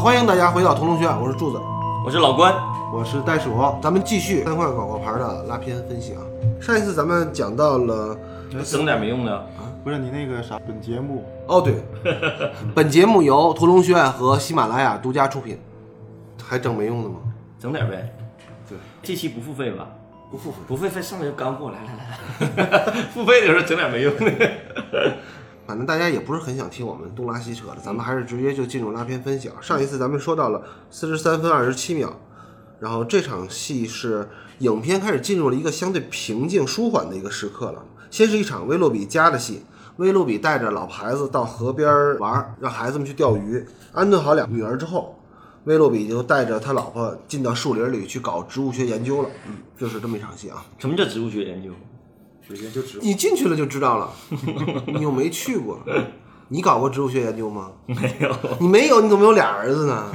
好，欢迎大家回到同龙学院，我是柱子，我是老关，我是袋鼠，咱们继续三块广告牌的拉片分析啊。上一次咱们讲到了，整点没用的。不是你那个啥，本节目哦对，本节目由屠龙学院和喜马拉雅独家出品，还整没用的吗？整点呗。对，这期不付费吧？不付费，不付费，上来就干货，来来来来，付费的时候整点没用的。反正大家也不是很想听我们东拉西扯的，咱们还是直接就进入拉片分享。上一次咱们说到了四十三分二十七秒，然后这场戏是影片开始进入了一个相对平静舒缓的一个时刻了。先是一场威洛比家的戏，威洛比带着老婆孩子到河边玩，让孩子们去钓鱼，安顿好两个女儿之后，威洛比就带着他老婆进到树林里去搞植物学研究了。嗯，就是这么一场戏啊。什么叫植物学研究？研究植物。你进去了就知道了，你又没去过。你搞过植物学研究吗？没有。你没有，你怎么有俩儿子呢？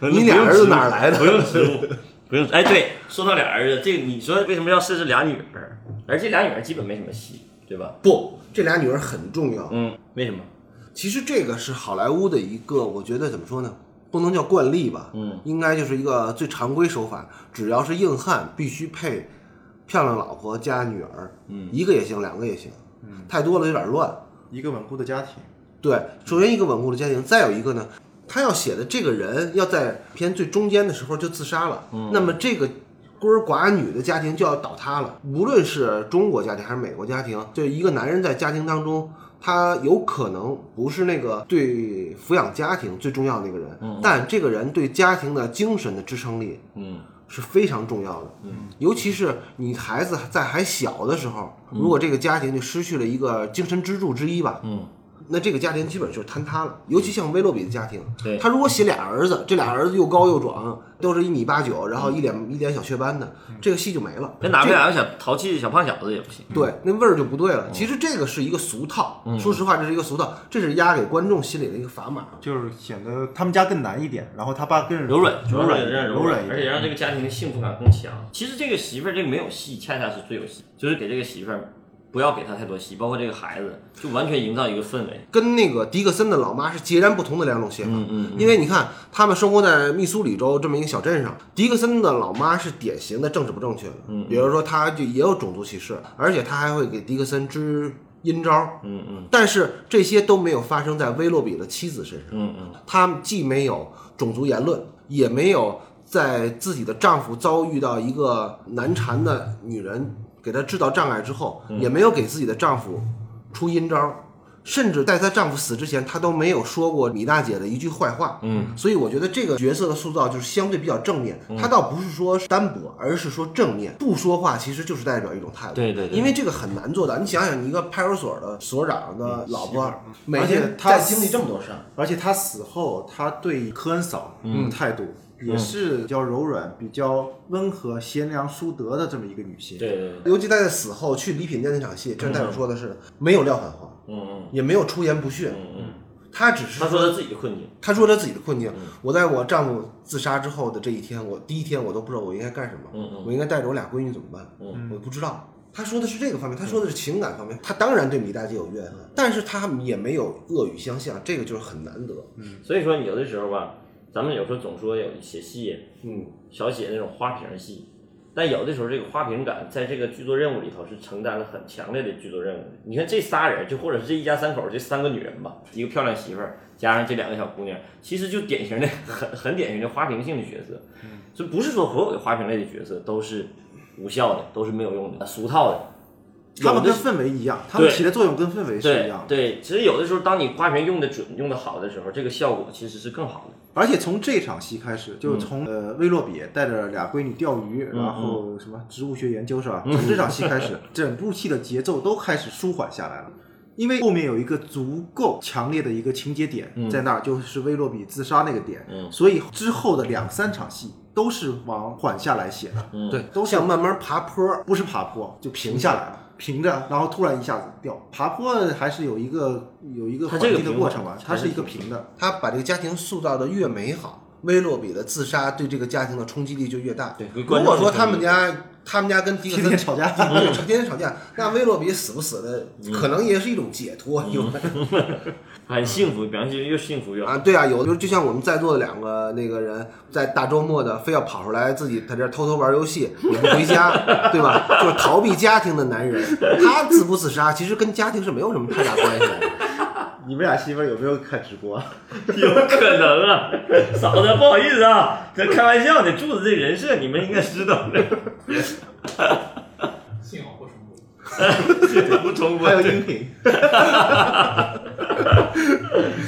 你俩儿子哪儿来的？不用植物，不用。哎，对，说到俩儿子，这个你说为什么要设置俩女儿？而这俩女儿基本没什么戏，对吧？不，这俩女儿很重要。嗯，为什么？其实这个是好莱坞的一个，我觉得怎么说呢？不能叫惯例吧。嗯，应该就是一个最常规手法。只要是硬汉，必须配漂亮老婆加女儿。嗯，一个也行，两个也行。嗯，太多了有点乱。一个稳固的家庭。对，首先一个稳固的家庭，再有一个呢，他要写的这个人要在片最中间的时候就自杀了。嗯，那么这个。孤儿寡女的家庭就要倒塌了。无论是中国家庭还是美国家庭，就一个男人在家庭当中，他有可能不是那个对抚养家庭最重要的那个人，但这个人对家庭的精神的支撑力，嗯，是非常重要的。嗯，尤其是你孩子在还小的时候，如果这个家庭就失去了一个精神支柱之一吧，嗯。那这个家庭基本就是坍塌了，尤其像威洛比的家庭，对他如果写俩儿子，这俩儿子又高又壮，都是一米八九，然后一脸一脸小雀斑的，这个戏就没了。那哪个两个小淘气小胖小子也不行。对，那味儿就不对了。其实这个是一个俗套，说实话，这是一个俗套，这是压给观众心里的一个砝码，就是显得他们家更难一点，然后他爸更柔软，柔软，柔软，而且让这个家庭的幸福感更强。其实这个媳妇儿这个没有戏，恰恰是最有戏，就是给这个媳妇儿。不要给他太多戏，包括这个孩子，就完全营造一个氛围，跟那个迪克森的老妈是截然不同的两种写法。嗯嗯。因为你看，他们生活在密苏里州这么一个小镇上，迪克森的老妈是典型的政治不正确的。嗯。比如说，他就也有种族歧视，而且他还会给迪克森支阴招。嗯嗯。但是这些都没有发生在威洛比的妻子身上。嗯嗯。他既没有种族言论，也没有在自己的丈夫遭遇到一个难缠的女人。给她制造障碍之后，也没有给自己的丈夫出阴招，甚至在她丈夫死之前，她都没有说过米大姐的一句坏话。嗯，所以我觉得这个角色的塑造就是相对比较正面。她倒不是说单薄，而是说正面。不说话其实就是代表一种态度。对对对。因为这个很难做到。你想想，你一个派出所的所长的老婆，每天在经历这么多事儿，而且她死后，她对科恩嫂的态度。也是比较柔软、比较温和、贤良淑德的这么一个女性。对对对。尤其她在死后去礼品店那场戏，这代表说的是没有撂狠话，嗯嗯，也没有出言不逊，嗯嗯，她只是她说她自己的困境。她说她自己的困境。我在我丈夫自杀之后的这一天，我第一天我都不知道我应该干什么，嗯嗯，我应该带着我俩闺女怎么办？嗯，我不知道。她说的是这个方面，她说的是情感方面。她当然对米大姐有怨恨，但是她也没有恶语相向，这个就是很难得。嗯，所以说有的时候吧。咱们有时候总说有写戏，嗯，小写那种花瓶戏，但有的时候这个花瓶感在这个剧作任务里头是承担了很强烈的剧作任务。你看这仨人，就或者是这一家三口这三个女人吧，一个漂亮媳妇儿加上这两个小姑娘，其实就典型的很很典型的花瓶性的角色。嗯，就不是说所有的花瓶类的角色都是无效的，都是没有用的、俗套的。他们跟氛围一样，他们起的作用跟氛围是一样的。对，其实有的时候，当你花瓶用的准、用的好的时候，这个效果其实是更好的。而且从这场戏开始，就从呃威洛比带着俩闺女钓鱼，然后什么植物学研究是吧？从这场戏开始，整部戏的节奏都开始舒缓下来了，因为后面有一个足够强烈的一个情节点在那儿，就是威洛比自杀那个点。嗯，所以之后的两三场戏都是往缓下来写的。嗯，对，都像慢慢爬坡，不是爬坡就平下来了。平着，然后突然一下子掉，爬坡还是有一个有一个缓进的过程吧，它是一个平的。他把这个家庭塑造的越美好，威洛比的自杀对这个家庭的冲击力就越大。对如果说他们家他们家跟迪克森天天吵架，对，天天吵架，那威洛比死不死的，可能也是一种解脱，很幸福，比方说越幸福越好。啊，对啊，有的时候就像我们在座的两个那个人，在大周末的非要跑出来自己在这偷偷玩游戏，也不回家，对吧？就是逃避家庭的男人，他自不自杀，其实跟家庭是没有什么太大关系的。你们俩媳妇有没有看直播？有可能啊，嫂子不好意思啊，这开玩笑的，柱子这人设你们应该知道的。不重复。还有音频，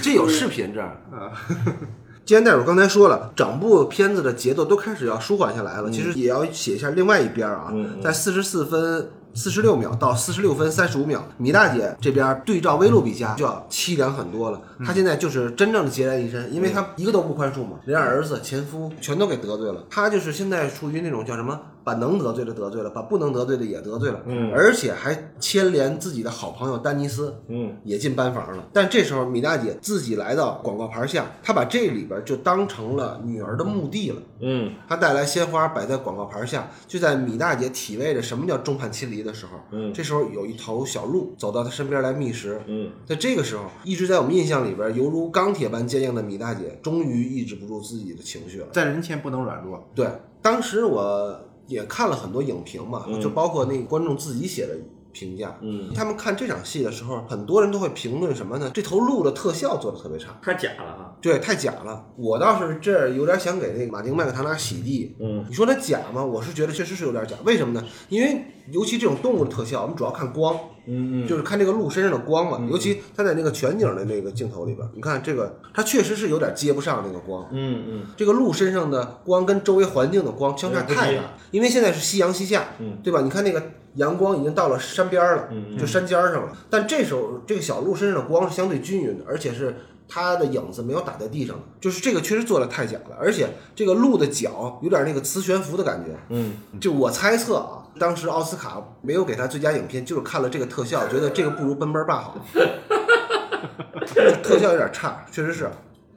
这有视频这儿啊。既然戴主刚才说了，整部片子的节奏都开始要舒缓下来了，其实也要写一下另外一边啊，在四十四分。四十六秒到四十六分三十五秒，米大姐这边对照威洛比家就要凄凉很多了。她现在就是真正的孑然一身，因为她一个都不宽恕嘛，连儿子、前夫全都给得罪了。她就是现在处于那种叫什么，把能得罪的得罪了，把不能得罪的也得罪了，嗯而且还牵连自己的好朋友丹尼斯，嗯，也进班房了。但这时候米大姐自己来到广告牌下，她把这里边就当成了女儿的墓地了。嗯她带来鲜花摆在广告牌下，就在米大姐体味着什么叫众叛亲离的时候，嗯这时候有一头小鹿走到她身边来觅食。嗯在这个时候，一直在我们印象里边犹如钢铁般坚硬的米大姐，终于抑制不住自己的情绪了。在人前不能软弱。对，当时我也看了很多影评嘛，嗯就包括那个观众自己写的评价。嗯，他们看这场戏的时候，很多人都会评论什么呢？这头鹿的特效做的特别差，太假了啊。对，太假了。我倒是这有点想给那个马丁麦克唐纳洗地。嗯你说它假吗？我是觉得确实是有点假。为什么呢？因为尤其这种动物的特效，我们主要看光，嗯嗯，就是看这个鹿身上的光嘛。尤其它在那个全景的那个镜头里边，你看这个，它确实是有点接不上那个光。嗯嗯这个鹿身上的光跟周围环境的光相差太大，因为现在是夕阳西下，嗯对吧？你看那个阳光已经到了山边了，嗯就山尖上了。但这时候这个小鹿身上的光是相对均匀的，而且是它的影子没有打在地上，就是这个确实做的太假了。而且这个鹿的脚有点那个磁悬浮的感觉，嗯，就我猜测啊，当时奥斯卡没有给他最佳影片，就是看了这个特效，觉得这个不如奔奔爸好，特效有点差，确实是。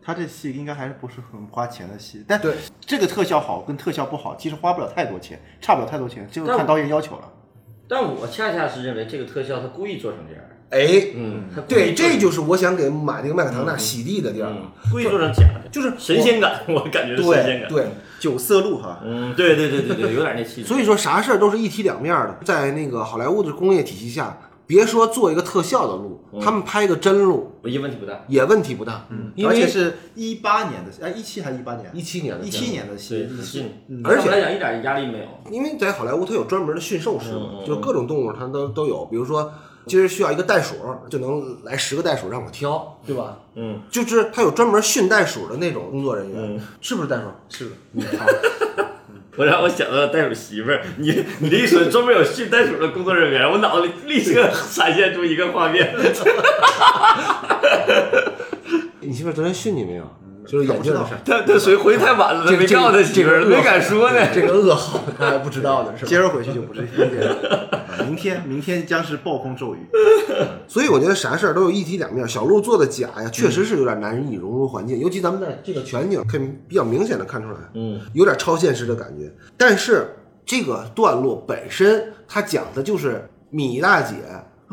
他这戏应该还是不是很花钱的戏，但对这个特效好跟特效不好，其实花不了太多钱，差不了太多钱，就是看导演要求了。但我恰恰是认为这个特效他故意做成这样。哎，嗯，对，这就是我想给马丁麦克唐纳洗地的地儿，嗯，故意做成假的，就是神仙感，我感觉是神仙感。对对，九色鹿哈，嗯，对对对对对，有点那气质。所以说啥事儿都是一体两面的，在那个好莱坞的工业体系下，别说做一个特效的鹿，他们拍个真鹿也问题不大。也问题不大，嗯，而且是一八年的，哎，一七还是一八年？一七年的一七年的对，戏，自信，而且来讲一点压力没有。因为在好莱坞它有专门的驯兽师嘛就各种动物它都都有，比如说今儿需要一个袋鼠，就能来十个袋鼠让我挑，对吧？嗯，就是他有专门训袋鼠的那种工作人员嗯，是不是袋鼠？是的。我让我想到了袋鼠媳妇儿，你你这一说专门有训袋鼠的工作人员，我脑子里立刻闪现出一个画面。你媳妇儿昨天训你没有？就是眼镜的事儿。他他属于回去太晚了，这个没告诉他媳妇儿，没敢说呢。这个噩耗他还不知道呢，是吧？接着回去就不是今天了，啊明天明天将是暴风骤雨。所以我觉得啥事儿都有一体两面。小鹿做的假呀，确实是有点难以融入环境，尤其咱们在这个全景可以比较明显的看出来，嗯，有点超现实的感觉。但是这个段落本身，它讲的就是米大姐。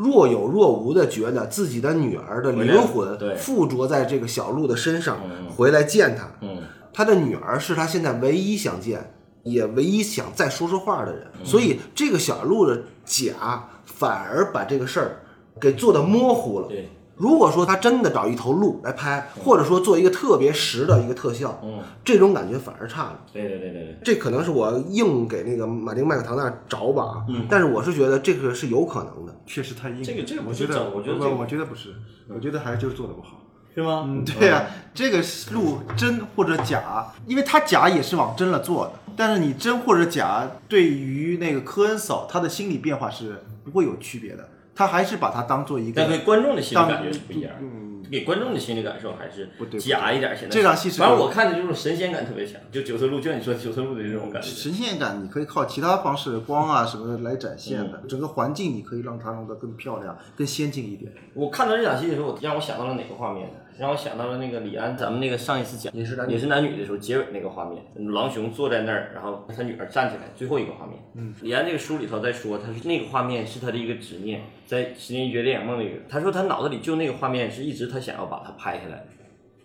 若有若无的觉得自己的女儿的灵魂附着在这个小鹿的身上嗯，回来见他。嗯他的女儿是他现在唯一想见，也唯一想再说说话的人，所以这个小鹿的假反而把这个事儿给做的模糊了。对，如果说他真的找一头鹿来拍，或者说做一个特别实的一个特效，嗯，这种感觉反而差了。对对对对对，这可能是我硬给那个马丁麦克唐纳找吧啊，嗯但是我是觉得这个是有可能的。确实太硬了。这个这个我觉得，我觉得这我觉得不是，我觉得还是就是做的不好。是吗？嗯，对呀、这个路真或者假，因为它假也是往真了做的，但是你真或者假，对于那个科恩嫂，她的心理变化是不会有区别的，他还是把它当做一个但对观众的心理当感觉是不一样。嗯，给观众的心理感受还是不对假一点。现在这场戏是反正我看的就是神仙感特别强，就九色鹿，就像你说九色鹿的这种感觉。神仙感你可以靠其他方式，光啊什么的来展现嗯的，整个环境你可以让它弄得更漂亮、更先进一点。我看到这场戏的时候，让我想到了哪个画面呢？让我想到了那个李安，咱们那个上一次讲也是男女也是男女的时候，结尾那个画面，狼熊坐在那儿，然后他女儿站起来，最后一个画面。嗯，李安这个书里头在说，他说那个画面是他的一个执念，在《十年一觉电影梦》里，他说他脑子里就那个画面是一直他想要把它拍下来，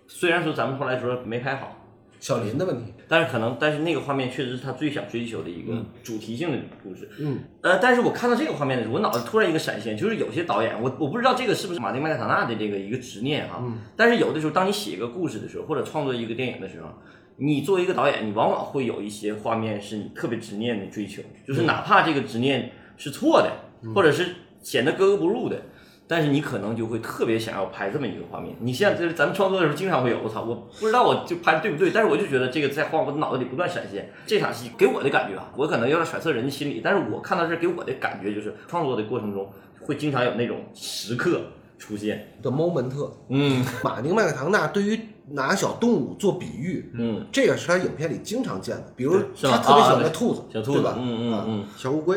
虽然说咱们后来说没拍好，小林的问题，但是可能，但是那个画面确实是他最想追求的一个主题性的故事。嗯，呃，但是我看到这个画面的时候，我脑子突然一个闪现，就是有些导演，我我不知道这个是不是马丁麦克唐纳的这个一个执念哈。嗯。但是有的时候，当你写一个故事的时候，或者创作一个电影的时候，你作为一个导演，你往往会有一些画面是你特别执念的追求，就是哪怕这个执念是错的，或者是显得格格不入的。但是你可能就会特别想要拍这么一个画面。你像就是咱们创作的时候，经常会有我操，我不知道我就拍的对不对，但是我就觉得这个在画我的脑子里不断闪现。这场戏给我的感觉啊，我可能有点揣测人的心理，但是我看到这给我的感觉就是创作的过程中会经常有那种时刻出现。的 moment。嗯马丁麦克唐纳对于拿小动物做比喻，嗯，这个是他影片里经常见的，比如他特别喜欢啊的兔子，小兔子，对吧？嗯嗯嗯，小乌龟，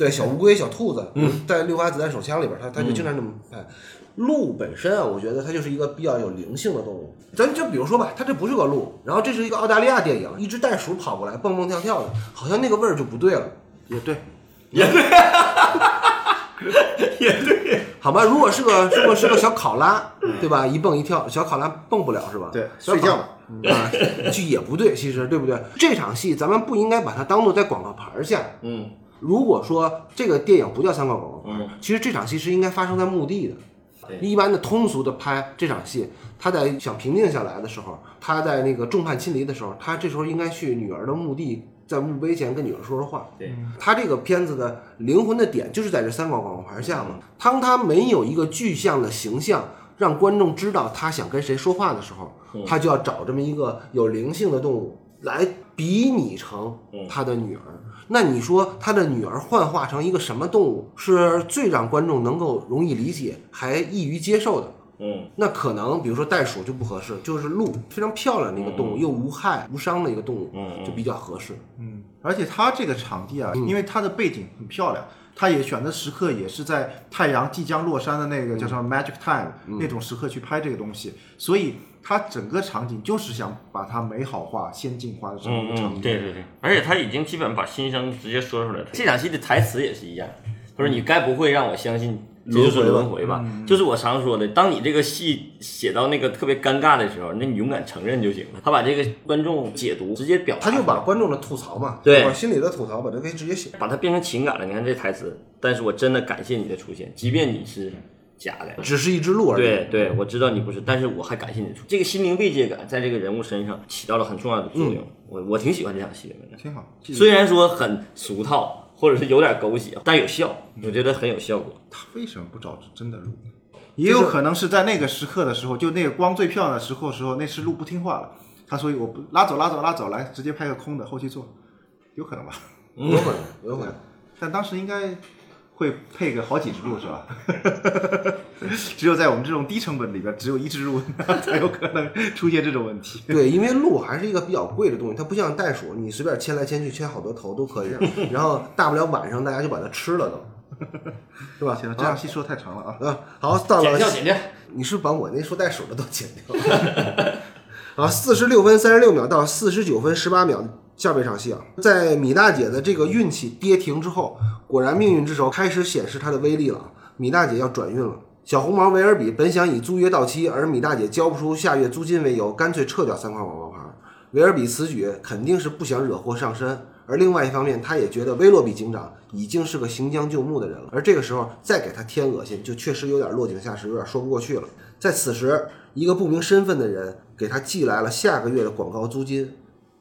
对，小乌龟、小兔子，嗯，在六发子弹手枪里边，它它就经常这么拍。鹿本身啊，我觉得它就是一个比较有灵性的动物。咱就比如说吧，它这不是个鹿，然后这是一个澳大利亚电影，一只袋鼠跑过来蹦蹦跳跳的，好像那个味儿就不对了。也对，也对，也对 好吧，如果是个如果是个小考拉，对吧？一蹦一跳，小考拉蹦不了是吧？对睡觉啊，就也不对，其实对不对？这场戏咱们不应该把它当做在广告牌下。嗯如果说这个电影不叫三块广告牌，嗯其实这场戏是应该发生在墓地的。对一般的通俗的拍这场戏，他在想平静下来的时候，他在那个众叛亲离的时候，他这时候应该去女儿的墓地，在墓碑前跟女儿说说话。对，他这个片子的灵魂的点就是在这三块广告牌下嘛。当他没有一个具象的形象，让观众知道他想跟谁说话的时候，他就要找这么一个有灵性的动物来比拟成他的女儿。那你说他的女儿幻化成一个什么动物，是最让观众能够容易理解还易于接受的？嗯。那可能比如说袋鼠就不合适，就是鹿非常漂亮的一个动物，又无害无伤的一个动物，嗯就比较合适。嗯，而且它这个场地啊，因为它的背景很漂亮，它也选的时刻也是在太阳即将落山的那个叫什么 magic time、那种时刻去拍这个东西，所以它整个场景就是想把它美好化、先进化的这么一嗯嗯，个场景。对对对，而且他已经基本把心声直接说出来了。这场戏的台词也是一样，他说：“你该不会让我相信这就是轮回吧？”就是我常说的，当你这个戏写到那个特别尴尬的时候，那你勇敢承认就行了。他把这个观众解读直接表达，他就把观众的吐槽嘛，对把心里的吐槽把它给直接写。把它变成情感了。你看这台词，但是我真的感谢你的出现，即便你是假的。只是一只鹿而已。对对，我知道你不是，但是我还感谢你出。这个心灵慰藉感在这个人物身上起到了很重要的作用。我我挺喜欢这场戏的。挺好。虽然说很俗套，或者是有点狗血，但有效，我觉得很有效果。他为什么不找真的鹿？也有可能是在那个时刻的时候，就那个光最漂亮的时刻时候，那只鹿不听话了，他所以我不拉走拉走拉走，来直接拍个空的后期做，有可能吧？有可能，有可能。但当时应该会配个好几只鹿是吧？只有在我们这种低成本里边，只有一只鹿 才有可能出现这种问题。对，因为鹿还是一个比较贵的东西，它不像袋鼠，你随便牵来牵去，牵好多头都可以。然后大不了晚上大家就把它吃了都，是吧？行了，这样戏说太长了啊。啊，好，到了剪掉，剪掉。你是把我那说袋鼠的都剪掉了。啊，四十六分三十六秒到四十九分十八秒，下半场戏啊，在米大姐的这个运气跌停之后，果然命运之手开始显示它的威力了。米大姐要转运了。小红毛维尔比本想以租约到期，而米大姐交不出下月租金为由，干脆撤掉三块广告牌。维尔比此举肯定是不想惹祸上身，而另外一方面，他也觉得威洛比警长已经是个行将就木的人了，而这个时候再给他添恶心，就确实有点落井下石，有点说不过去了。在此时，一个不明身份的人给他寄来了下个月的广告租金，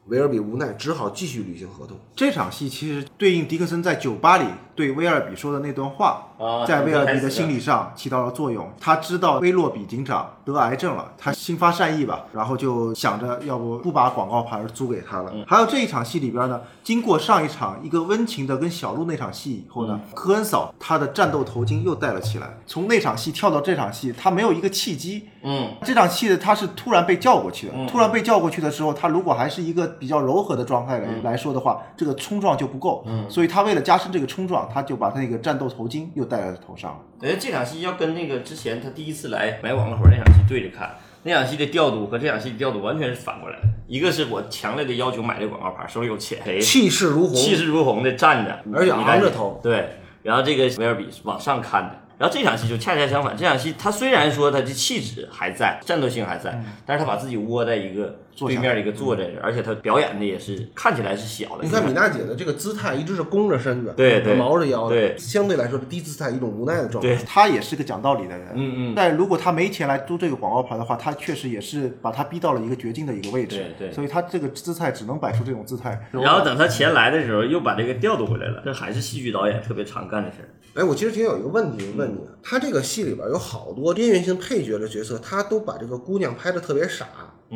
维尔比无奈只好继续履行合同。这场戏其实对应迪克森在酒吧里对威尔比说的那段话，啊在威尔比的心理上起到了作用。他知道威洛比警长得癌症了，他心发善意吧，然后就想着要不不把广告牌租给他了。还有这一场戏里边呢，经过上一场一个温情的跟小鹿那场戏以后呢，科恩嫂她的战斗头巾又戴了起来。从那场戏跳到这场戏，他没有一个契机。嗯，这场戏的他是突然被叫过去的，突然被叫过去的时候，他如果还是一个比较柔和的状态来、来说的话，这个冲撞就不够。所以他为了加深这个冲撞，他就把他那个战斗头巾又戴在头上了。哎，这场戏要跟那个之前他第一次来买网络盒那场戏对着看，那场戏的调度和这场戏的调度完全是反过来的。一个是我强烈的要求买这个广告牌，手里有钱，谁气势如虹，气势如虹的站着，而且昂着头对，然后这个威尔比是往上看的。然后这场戏就恰恰相反，这场戏他虽然说他的气质还在，战斗性还在，但是他把自己窝在一个对面一个坐在这，而且他表演的也是看起来是小的。你看米娜姐的这个姿态一直是弓着身子，对对毛着腰，对相对来说是低姿态，一种无奈的状态。对他也是个讲道理的人，嗯嗯但如果他没钱来租这个广告牌的话，他确实也是把他逼到了一个绝境的一个位置，对对所以他这个姿态只能摆出这种姿态。然后等他钱来的时候，又把这个调度回来了，这还是戏剧导演特别常干的事儿。哎，我其实挺有一个问题问你，啊，他这个戏里边有好多边缘性配角的角色，他都把这个姑娘拍的特别傻，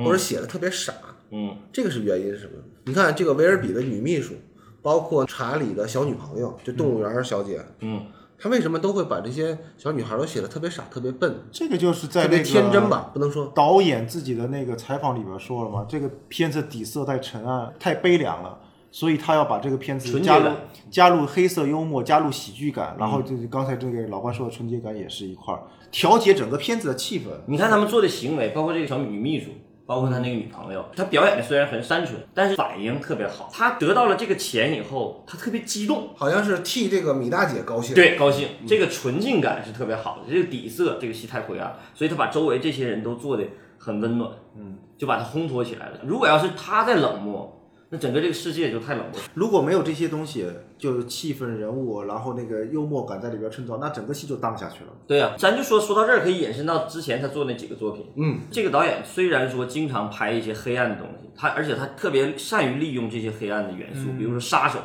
或者写的特别傻，嗯，这个是原因是什么？你看这个维尔比的女秘书，包括查理的小女朋友，就动物园小姐，嗯，他为什么都会把这些小女孩都写的特别傻、特别笨、这个就是在特别那个天真吧？不能说导演自己的那个采访里边说了嘛，这个片子底色太沉暗、太悲凉了，所以他要把这个片子加入纯洁感加入黑色幽默，加入喜剧感，然后就是刚才这个老关说的纯洁感也是一块儿，调节整个片子的气氛。你看他们做的行为，包括这个小女秘书，包括他那个女朋友，他表演的虽然很单纯，但是反应特别好。他得到了这个钱以后，他特别激动，好像是替这个米大姐高兴。，对，高兴，这个纯净感是特别好的。这个底色，这个戏太灰暗，所以他把周围这些人都做的很温暖，嗯，就把他烘托起来了。如果要是他在冷漠，那整个这个世界就太冷了。如果没有这些东西，就是气氛、人物，然后那个幽默感在里边衬托，那整个戏就荡下去了。对呀、咱就说说到这儿，可以延伸到之前他做那几个作品。嗯，这个导演虽然说经常拍一些黑暗的东西，他而且他特别善于利用这些黑暗的元素，比如说杀手，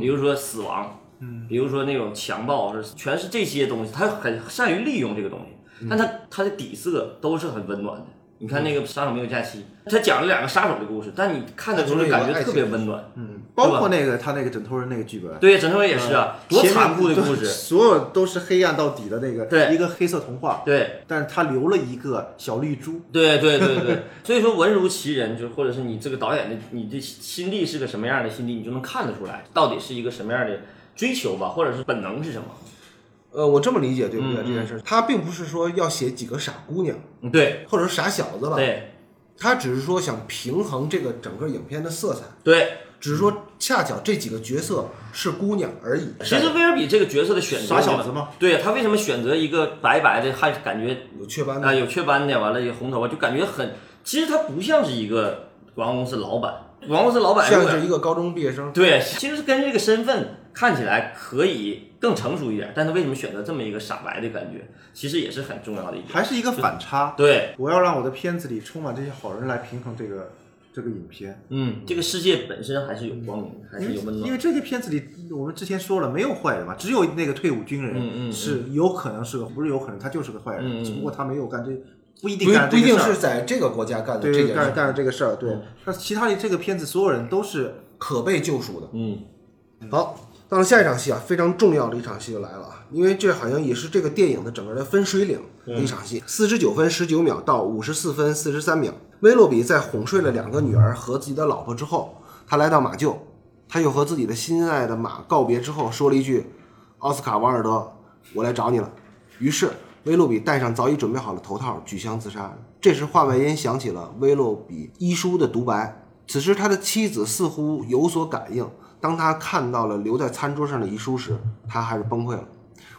比如说死亡，嗯，比如说那种强暴，是全是这些东西，他很善于利用这个东西，但他他的底色都是很温暖的。你看那个《杀手没有假期》，他讲了两个杀手的故事，但你看的时候就感觉特别温暖。嗯，包括那个他那个枕头人那个剧本，对，枕头人也是啊，多残酷的故事。所有都是黑暗到底的那个，对一个黑色童话。对，但是他留了一个小绿珠，对对对对，所以说文如其人，就或者是你这个导演的你的心地是个什么样的心地，你就能看得出来，到底是一个什么样的追求吧，或者是本能是什么。呃，我这么理解对不对？嗯这件事，他并不是说要写几个傻姑娘，嗯，对或者是傻小子吧，对他只是说想平衡这个整个影片的色彩，对，只是说恰巧这几个角色是姑娘而已。其实威尔比这个角色的选择，傻小子吗，对他为什么选择一个白白的，还感觉有雀斑的，啊有雀斑的，完了有红头发，就感觉很，其实他不像是一个广告公司老板，广告公司老板像是一个高中毕业生。对，其实是跟这个身份看起来可以更成熟一点，但他为什么选择这么一个傻白的感觉，其实也是很重要的一点。还是一个反差。对，我要让我的片子里充满这些好人来平衡这个这个影片，嗯，这个世界本身还是有光明，还是有温暖。因为这些片子里我们之前说了没有坏人嘛，只有那个退伍军人是有可能是个，不是有可能他就是个坏人，只不过他没有干这不一定干不一定这个事儿是在这个国家干的这件事，干了这个事儿，对嗯。那其他的这个片子所有人都是可被救赎的。嗯，好，到了下一场戏啊，非常重要的一场戏就来了啊，因为这好像也是这个电影的整个的分水岭的一场戏。四十九分十九秒到五十四分四十三秒，威洛比在哄睡了两个女儿和自己的老婆之后，他来到马厩，他又和自己的心爱的马告别之后，说了一句：“奥斯卡·王尔德，我来找你了。”于是威洛比戴上早已准备好的头套，举枪自杀。这时话外音响起了威洛比医书的独白。此时他的妻子似乎有所感应，当他看到了留在餐桌上的遗书时，他还是崩溃了。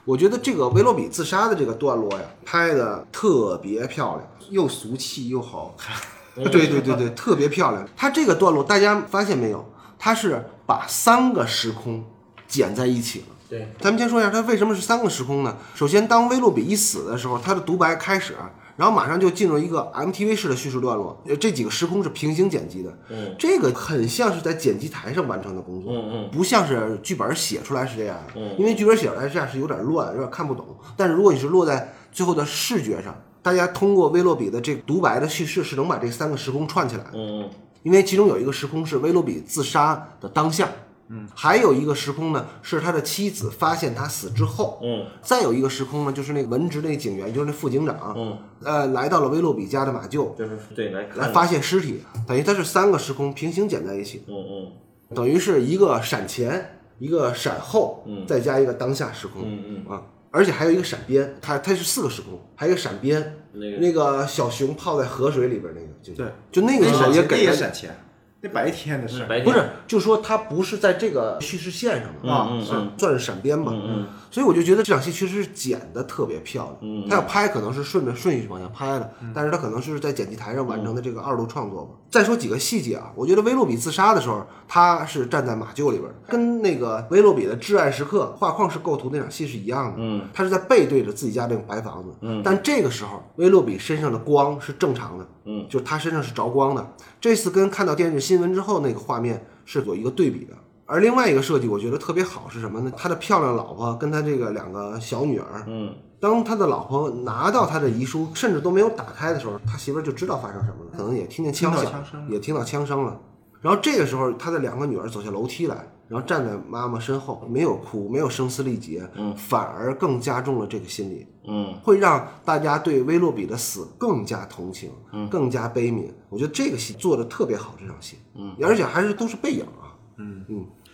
我觉得这个威洛比自杀的这个段落呀，拍的特别漂亮。又俗气又好看。对对对对，特别漂亮。它这个段落大家发现没有？它是把三个时空剪在一起了。对，咱们先说一下它为什么是三个时空呢？首先，当威洛比一死的时候，他的独白开始，然后马上就进入一个 MTV 式的叙事段落。呃这几个时空是平行剪辑的，嗯这个很像是在剪辑台上完成的工作，嗯嗯不像是剧本写出来是这样的。嗯因为剧本写出来这样是有点乱，有点看不懂。但是如果你是落在最后的视觉上，大家通过威洛比的这个独白的叙事，是能把这三个时空串起来的。嗯因为其中有一个时空是威洛比自杀的当下，嗯，还有一个时空呢是他的妻子发现他死之后，嗯。再有一个时空呢就是那个文职那警员，就是那副警长，嗯，呃，来到了威洛比家的马厩就是对来，来发现尸体，等于它是三个时空平行剪在一起，嗯嗯。等于是一个闪前，一个闪后，嗯。再加一个当下时空，嗯啊，而且还有一个闪边，它它是四个时空，还有一个闪边，那个。那个小熊泡在河水里边那个就，对，就那个镜头那也给了闪钱，那白天的事。白天不是，就说它不是在这个叙事线上的啊嗯嗯算是闪边吧。嗯所以我就觉得这场戏确实是剪的特别漂亮。嗯他要拍可能是顺着顺序往下拍的，但是他可能是在剪辑台上完成的这个二度创作吧。再说几个细节啊，我觉得威洛比自杀的时候，他是站在马厩里边的，跟那个威洛比的至爱时刻画框式构图那场戏是一样的。嗯，他是在背对着自己家这个白房子。嗯，但这个时候威洛比身上的光是正常的。嗯，就是他身上是着光的。这次跟看到电视新闻之后那个画面是有一个对比的。而另外一个设计，我觉得特别好是什么呢？他的漂亮老婆跟他这个两个小女儿，嗯当他的老婆拿到他的遗书，甚至都没有打开的时候，他媳妇儿就知道发生什么了，可能也听见枪响，听枪声也听到枪声了。然后这个时候，他的两个女儿走下楼梯来，然后站在妈妈身后，没有哭，没有声嘶力竭，嗯反而更加重了这个心理，嗯。会让大家对威洛比的死更加同情，嗯。更加悲悯。我觉得这个戏做的特别好，这场戏，嗯，而且还是都是背影啊，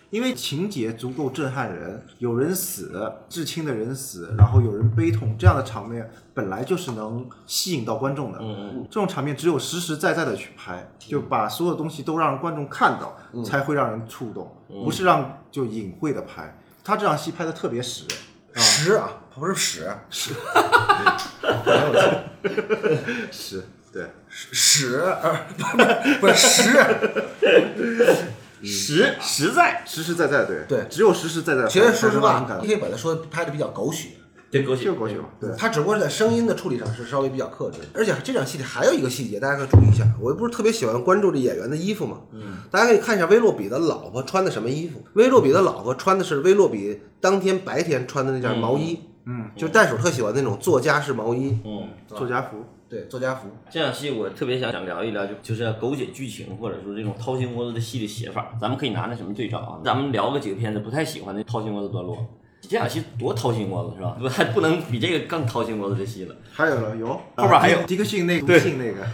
因为情节足够震撼人，有人死，至亲的人死，然后有人悲痛，这样的场面本来就是能吸引到观众的。嗯这种场面只有实实在在的去拍，就把所有东西都让观众看到，才会让人触动，不是让就隐晦的拍。他这场戏拍的特别实，实啊，不是屎，屎实 对，屎，呃不是屎。实实在。实实在在对。对。只有实实在在。其实说实话你可以把它说拍的比较狗血，对狗血。就狗血嘛，对。它只不过是在声音的处理上是稍微比较克制，而且这场戏里还有一个细节，大家可以注意一下。我又不是特别喜欢关注这演员的衣服嘛，嗯，大家可以看一下威洛比的老婆穿的什么衣服。威洛比的老婆穿的是威洛比当天白天穿的那件毛衣，嗯，就是袋鼠特喜欢那种作家式毛衣，嗯。作家服，对，作家福。这场戏我特别想想聊一聊，就就是狗血剧情或者说这种掏心窝子的戏的写法，咱们可以拿那什么对照啊？咱们聊个几个片子不太喜欢的掏心窝子段落，这场戏多掏心窝子是吧？不还不能比这个更掏心窝子的戏了。还有了有后边还有迪克逊那个对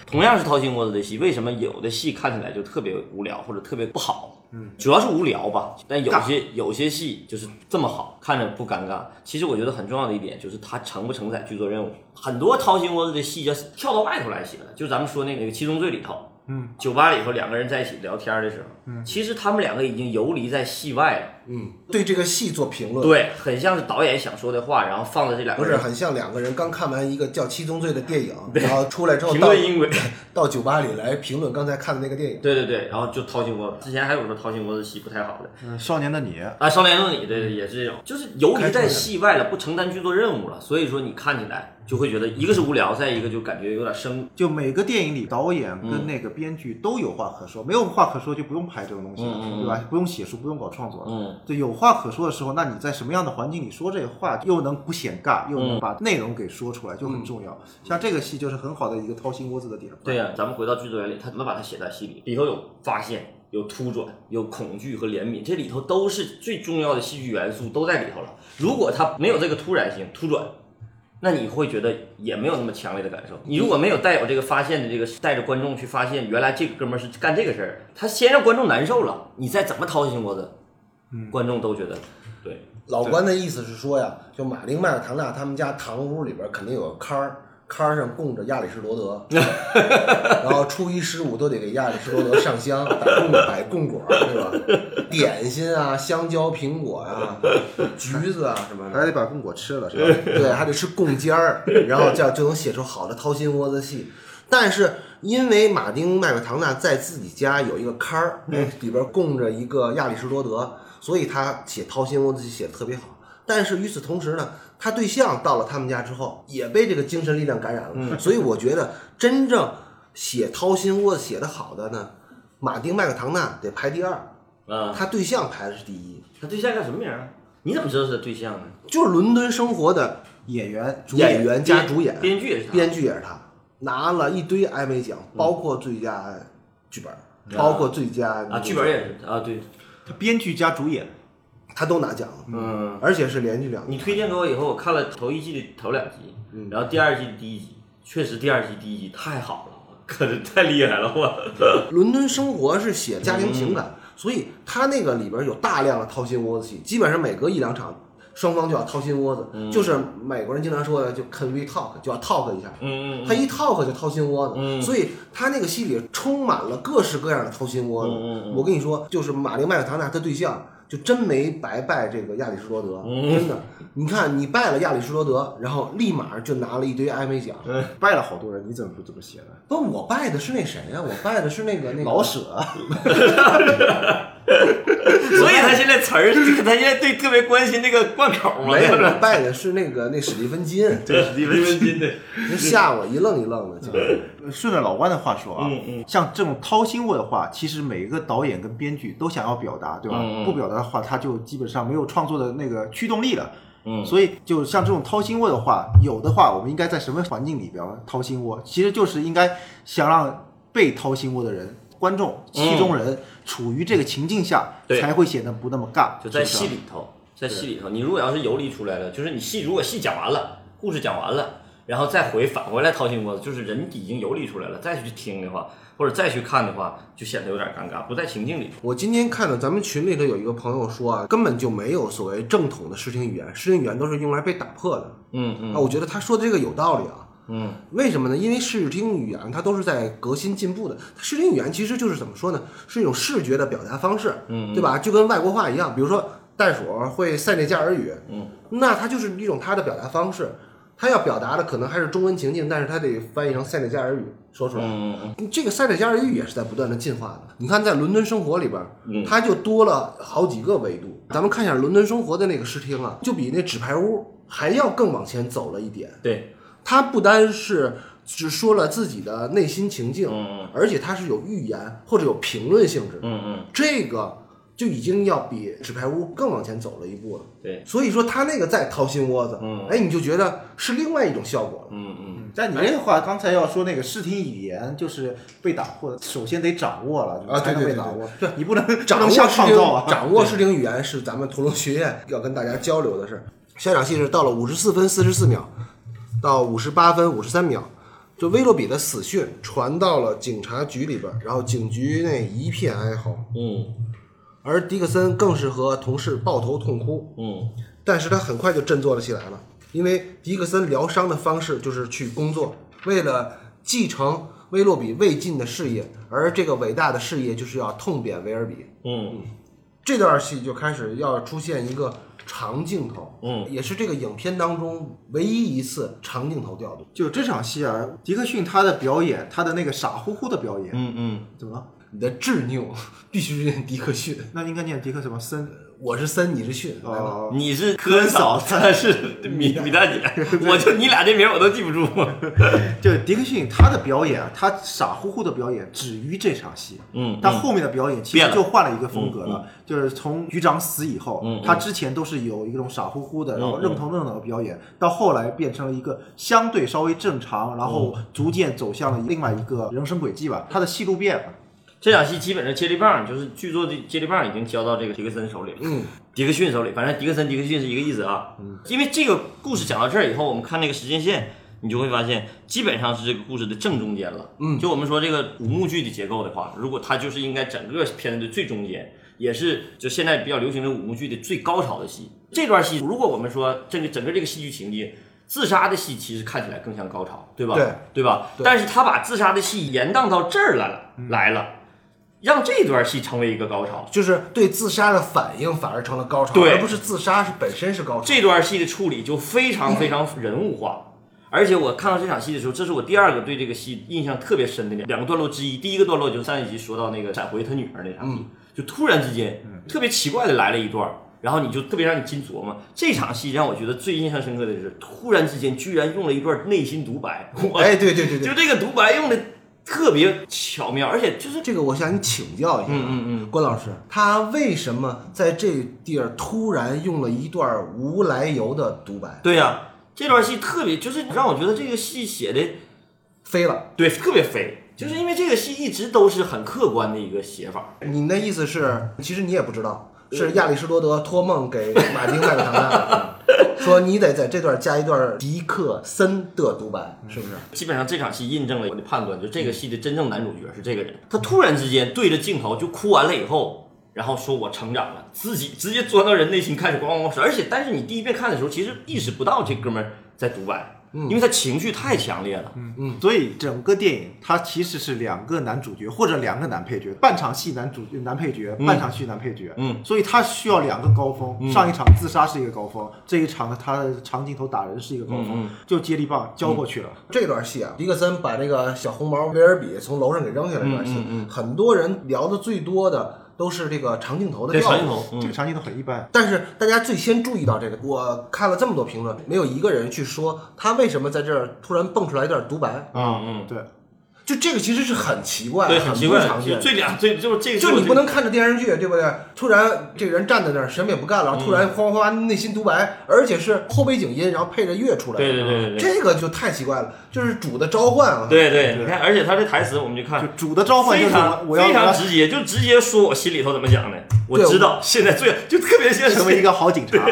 同样是掏心窝子的戏，为什么有的戏看起来就特别无聊或者特别不好？嗯，主要是无聊吧。但有些有些戏就是这么好，看着不尴尬。其实我觉得很重要的一点就是它承不承载剧作任务。很多掏心窝子的戏要跳到外头来写的，就咱们说那个《七宗罪》里头，嗯，酒吧里头两个人在一起聊天的时候，嗯，其实他们两个已经游离在戏外了。嗯，对这个戏做评论，，对，很像是导演想说的话，然后放在这两不个人是很像两个人刚看完一个叫《七宗罪》的电影，然后出来之后评到论音轨。到酒吧里来评论刚才看的那个电影。对对对，然后就掏心窝子。之前还有说掏心窝子戏不太好的，嗯，少年的你，啊，少年的你，对对，也是这种，就是游离在戏外了，不承担剧作任务了，所以说你看起来就会觉得，一个是无聊，再一个就感觉有点生。就每个电影里导演嗯跟那个编剧都有话可说，没有话可说就不用拍这种东西了，对吧？不用写书，不用搞创作了。嗯，对，有话可说的时候，那你在什么样的环境里说这个话，又能不显尬，又能把内容给说出来，就很重要。像这个戏就是很好的一个掏心窝子的典范。对呀、咱们回到剧作原理，他怎么把它写在戏里？里头有发现，有突转，有恐惧和怜悯，这里头都是最重要的戏剧元素都在里头了。如果它没有这个突然性、突转，那你会觉得也没有那么强烈的感受。你如果没有带有这个发现的这个带着观众去发现，原来这个哥们儿是干这个事儿，他先让观众难受了，你再怎么掏心窝子，观众都觉得对。老关的意思是说呀，就马丁麦尔唐纳他们家堂屋里边肯定有个坑儿，龛儿上供着亚里士多德，然后初一十五都得给亚里士多德上香，摆供摆供果儿，对吧？点心啊，香蕉、苹果啊、橘子啊什么的，还得把供果吃了，是吧？对，还得吃供尖儿，然后这样就能写出好的掏心窝子戏。但是因为马丁麦克唐纳在自己家有一个龛儿，哎，里边供着一个亚里士多德，所以他写掏心窝子戏写的特别好。但是与此同时呢，他对象到了他们家之后，也被这个精神力量感染了。所以我觉得真正写掏心窝子写的好的呢，马丁麦克唐纳得排第二，啊，他对象排的是第一，他对象叫什么名儿啊？你怎么知道是他对象呢？就是伦敦生活的演员、主演员加主演，编剧也是他。编剧也是他，拿了一堆艾美奖，包括最佳剧本，包括最佳啊，剧本也是啊，对，他编剧加主演，他都拿奖了，嗯，而且是连续两你。推荐给我以后，我看了头一季的头两集，然后第二季的第一集，确实第二季第一集太好了，可是太厉害了，我。伦敦生活是写家庭情感，所以他那个里边有大量的掏心窝子戏，基本上每隔一两场。双方就要掏心窝子，就是美国人经常说的，就 can we talk，就要 talk 一下。嗯嗯他一 talk 就掏心窝子，嗯所以他那个戏里充满了各式各样的掏心窝子。我跟你说，就是马丁麦克唐纳他对象，就真没白拜这个亚里士多德，嗯真的。你看，你拜了亚里士多德，然后立马就拿了一堆艾美奖。拜了好多人，你怎么不这么写呢？不，我拜的是那谁呀、我拜的是那个那个老舍，所以他现在词儿，他现在对特别关心那个贯口嘛，没有，我拜的是那个那史蒂芬金，对，史蒂芬金对，那吓我一愣一愣的。就顺着老关的话说啊，嗯嗯像这种掏心窝的话，其实每一个导演跟编剧都想要表达，对吧？不表达的话，他就基本上没有创作的那个驱动力了。嗯所以就像这种掏心窝的话，有的话，我们应该在什么环境里边掏心窝？其实就是应该想让被掏心窝的人。观众、戏中人处于这个情境下，才会显得不那么尬。就在戏里头，在戏里头，你如果要是游离出来了，就是你戏如果戏讲完了，故事讲完了，然后再回返回来掏心窝子，就是人已经游离出来了，再去听的话，或者再去看的话，就显得有点尴尬，不在情境里头。我今天看到咱们群里头有一个朋友说啊，根本就没有所谓正统的视听语言，视听语言都是用来被打破的。嗯嗯啊，我觉得他说的这个有道理啊。嗯为什么呢？因为视听语言它都是在革新进步的。视听语言其实就是怎么说呢？是一种视觉的表达方式，嗯对吧？就跟外国话一样，比如说袋鼠会塞内加尔语，嗯，那它就是一种它的表达方式。它要表达的可能还是中文情境，但是它得翻译成塞内加尔语说出来。嗯嗯这个塞内加尔语也是在不断的进化的。你看，在伦敦生活里边，嗯它就多了好几个维度。咱们看一下伦敦生活的那个视听啊，就比那纸牌屋还要更往前走了一点。对，它不单是只说了自己的内心情境，嗯而且他是有预言或者有评论性质。嗯嗯这个就已经要比纸牌屋更往前走了一步了。对，所以说他那个再掏心窝子，嗯哎，你就觉得是另外一种效果了。嗯嗯但你这个话，刚才要说那个视听语言就是被打破，首先得掌握了啊才能对对对被打握。对，你不能 掌握创造啊。掌握视听语言是咱们屠龙学院要跟大家交流的事儿。下场戏是到了五十四分四十四秒到五十八分五十三秒，就威洛比的死讯传到了警察局里边，然后警局内一片哀嚎，嗯而迪克森更是和同事抱头痛哭。嗯但是他很快就振作了起来了，因为迪克森疗伤的方式就是去工作，为了继承威洛比未尽的事业，而这个伟大的事业就是要痛扁维尔比。嗯这段戏就开始要出现一个长镜头，嗯，也是这个影片当中唯一一次长镜头调度。就这场戏啊，迪克逊他的表演，他的那个傻乎乎的表演，嗯嗯，怎么了？你的执拗 必须是念迪克逊，那应该念迪克什么森？我是森，你是逊，来吧。哦，你是科恩嫂，他是米米大姐，我就你俩这名儿我都记不住。就迪克逊他的表演啊，他傻乎乎的表演止于这场戏。嗯他后面的表演其实就换了一个风格了，就是从局长死以后，嗯嗯他之前都是有一种傻乎乎的，然后愣头愣脑的表演，到后来变成了一个相对稍微正常，然后嗯逐渐走向了另外一个人生轨迹吧。他的戏路变了。这场戏基本上接力棒就是剧作的接力棒已经交到这个迪克森手里了，嗯，迪克逊手里，反正迪克森迪克逊是一个意思啊。嗯因为这个故事讲到这儿以后，我们看那个时间线，你就会发现基本上是这个故事的正中间了。嗯就我们说这个五幕剧的结构的话，如果它就是应该整个片子的最中间，也是就现在比较流行的五幕剧的最高潮的戏。这段戏，如果我们说这个整个这个戏剧情节。自杀的戏其实看起来更像高潮，对吧？对，对吧？对但是他把自杀的戏延宕到这儿来了，来了，让这段戏成为一个高潮。就是对自杀的反应反而成了高潮，对而不是自杀是本身是高潮。这段戏的处理就非常非常人物化。而且我看到这场戏的时候，这是我第二个对这个戏印象特别深的两两个段落之一。第一个段落就是上一集说到那个闪回他女儿那场戏，就突然之间特别奇怪的来了一段，然后你就特别让你进琢磨。这场戏让我觉得最印象深刻的是，突然之间居然用了一段内心独白，我哎，对对对对就，这个独白用的特别巧妙，而且就是这个我向你请教一下，嗯嗯嗯，关老师，他为什么在这地儿突然用了一段无来由的独白？对呀、这段戏特别就是让我觉得这个戏写的飞了。对特别飞，就是因为这个戏一直都是很客观的一个写法。你的意思是，其实你也不知道，是亚里士多德托梦给马丁麦克唐纳的，说你得在这段加一段迪克森的独白，是不是？基本上这场戏印证了我的判断，就这个戏的真正男主角是这个人。他突然之间对着镜头就哭完了以后，然后说我成长了，自己 直接钻到人内心开始咣咣咣说，而且但是你第一遍看的时候，其实意识不到这哥们儿在独白，因为他情绪太强烈了。嗯嗯所以整个电影它其实是两个男主角或者两个男配角，半场戏男主男配角，半场戏男配角。嗯，所以他需要两个高峰。上一场自杀是一个高峰，这一场呢他的长镜头打人是一个高峰，嗯就接力棒交过去了。这段戏啊，迪克森把那个小红毛威尔比从楼上给扔下来这段戏，很多人聊的最多的都是这个长镜头的调度。这长镜头，嗯。这个长镜头很一般，但是大家最先注意到这个，我看了这么多评论，没有一个人去说他为什么在这儿突然蹦出来一段独白，嗯嗯，对，就这个其实是很奇怪，对，很很奇怪不常，见。就这俩这就是这个，就你不能看着电视剧，对不对？突然这个人站在那儿什么也不干了，突然哗哗哗内心独白，而且是后背景音，然后配着乐出来，对对对对对这个就太奇怪了，就是主的召唤啊。对对，你看，而且他这台词我们就看就主的召唤非常非常直接，就直接说我心里头怎么想的。我知道现在最就特别像成为一个好警察，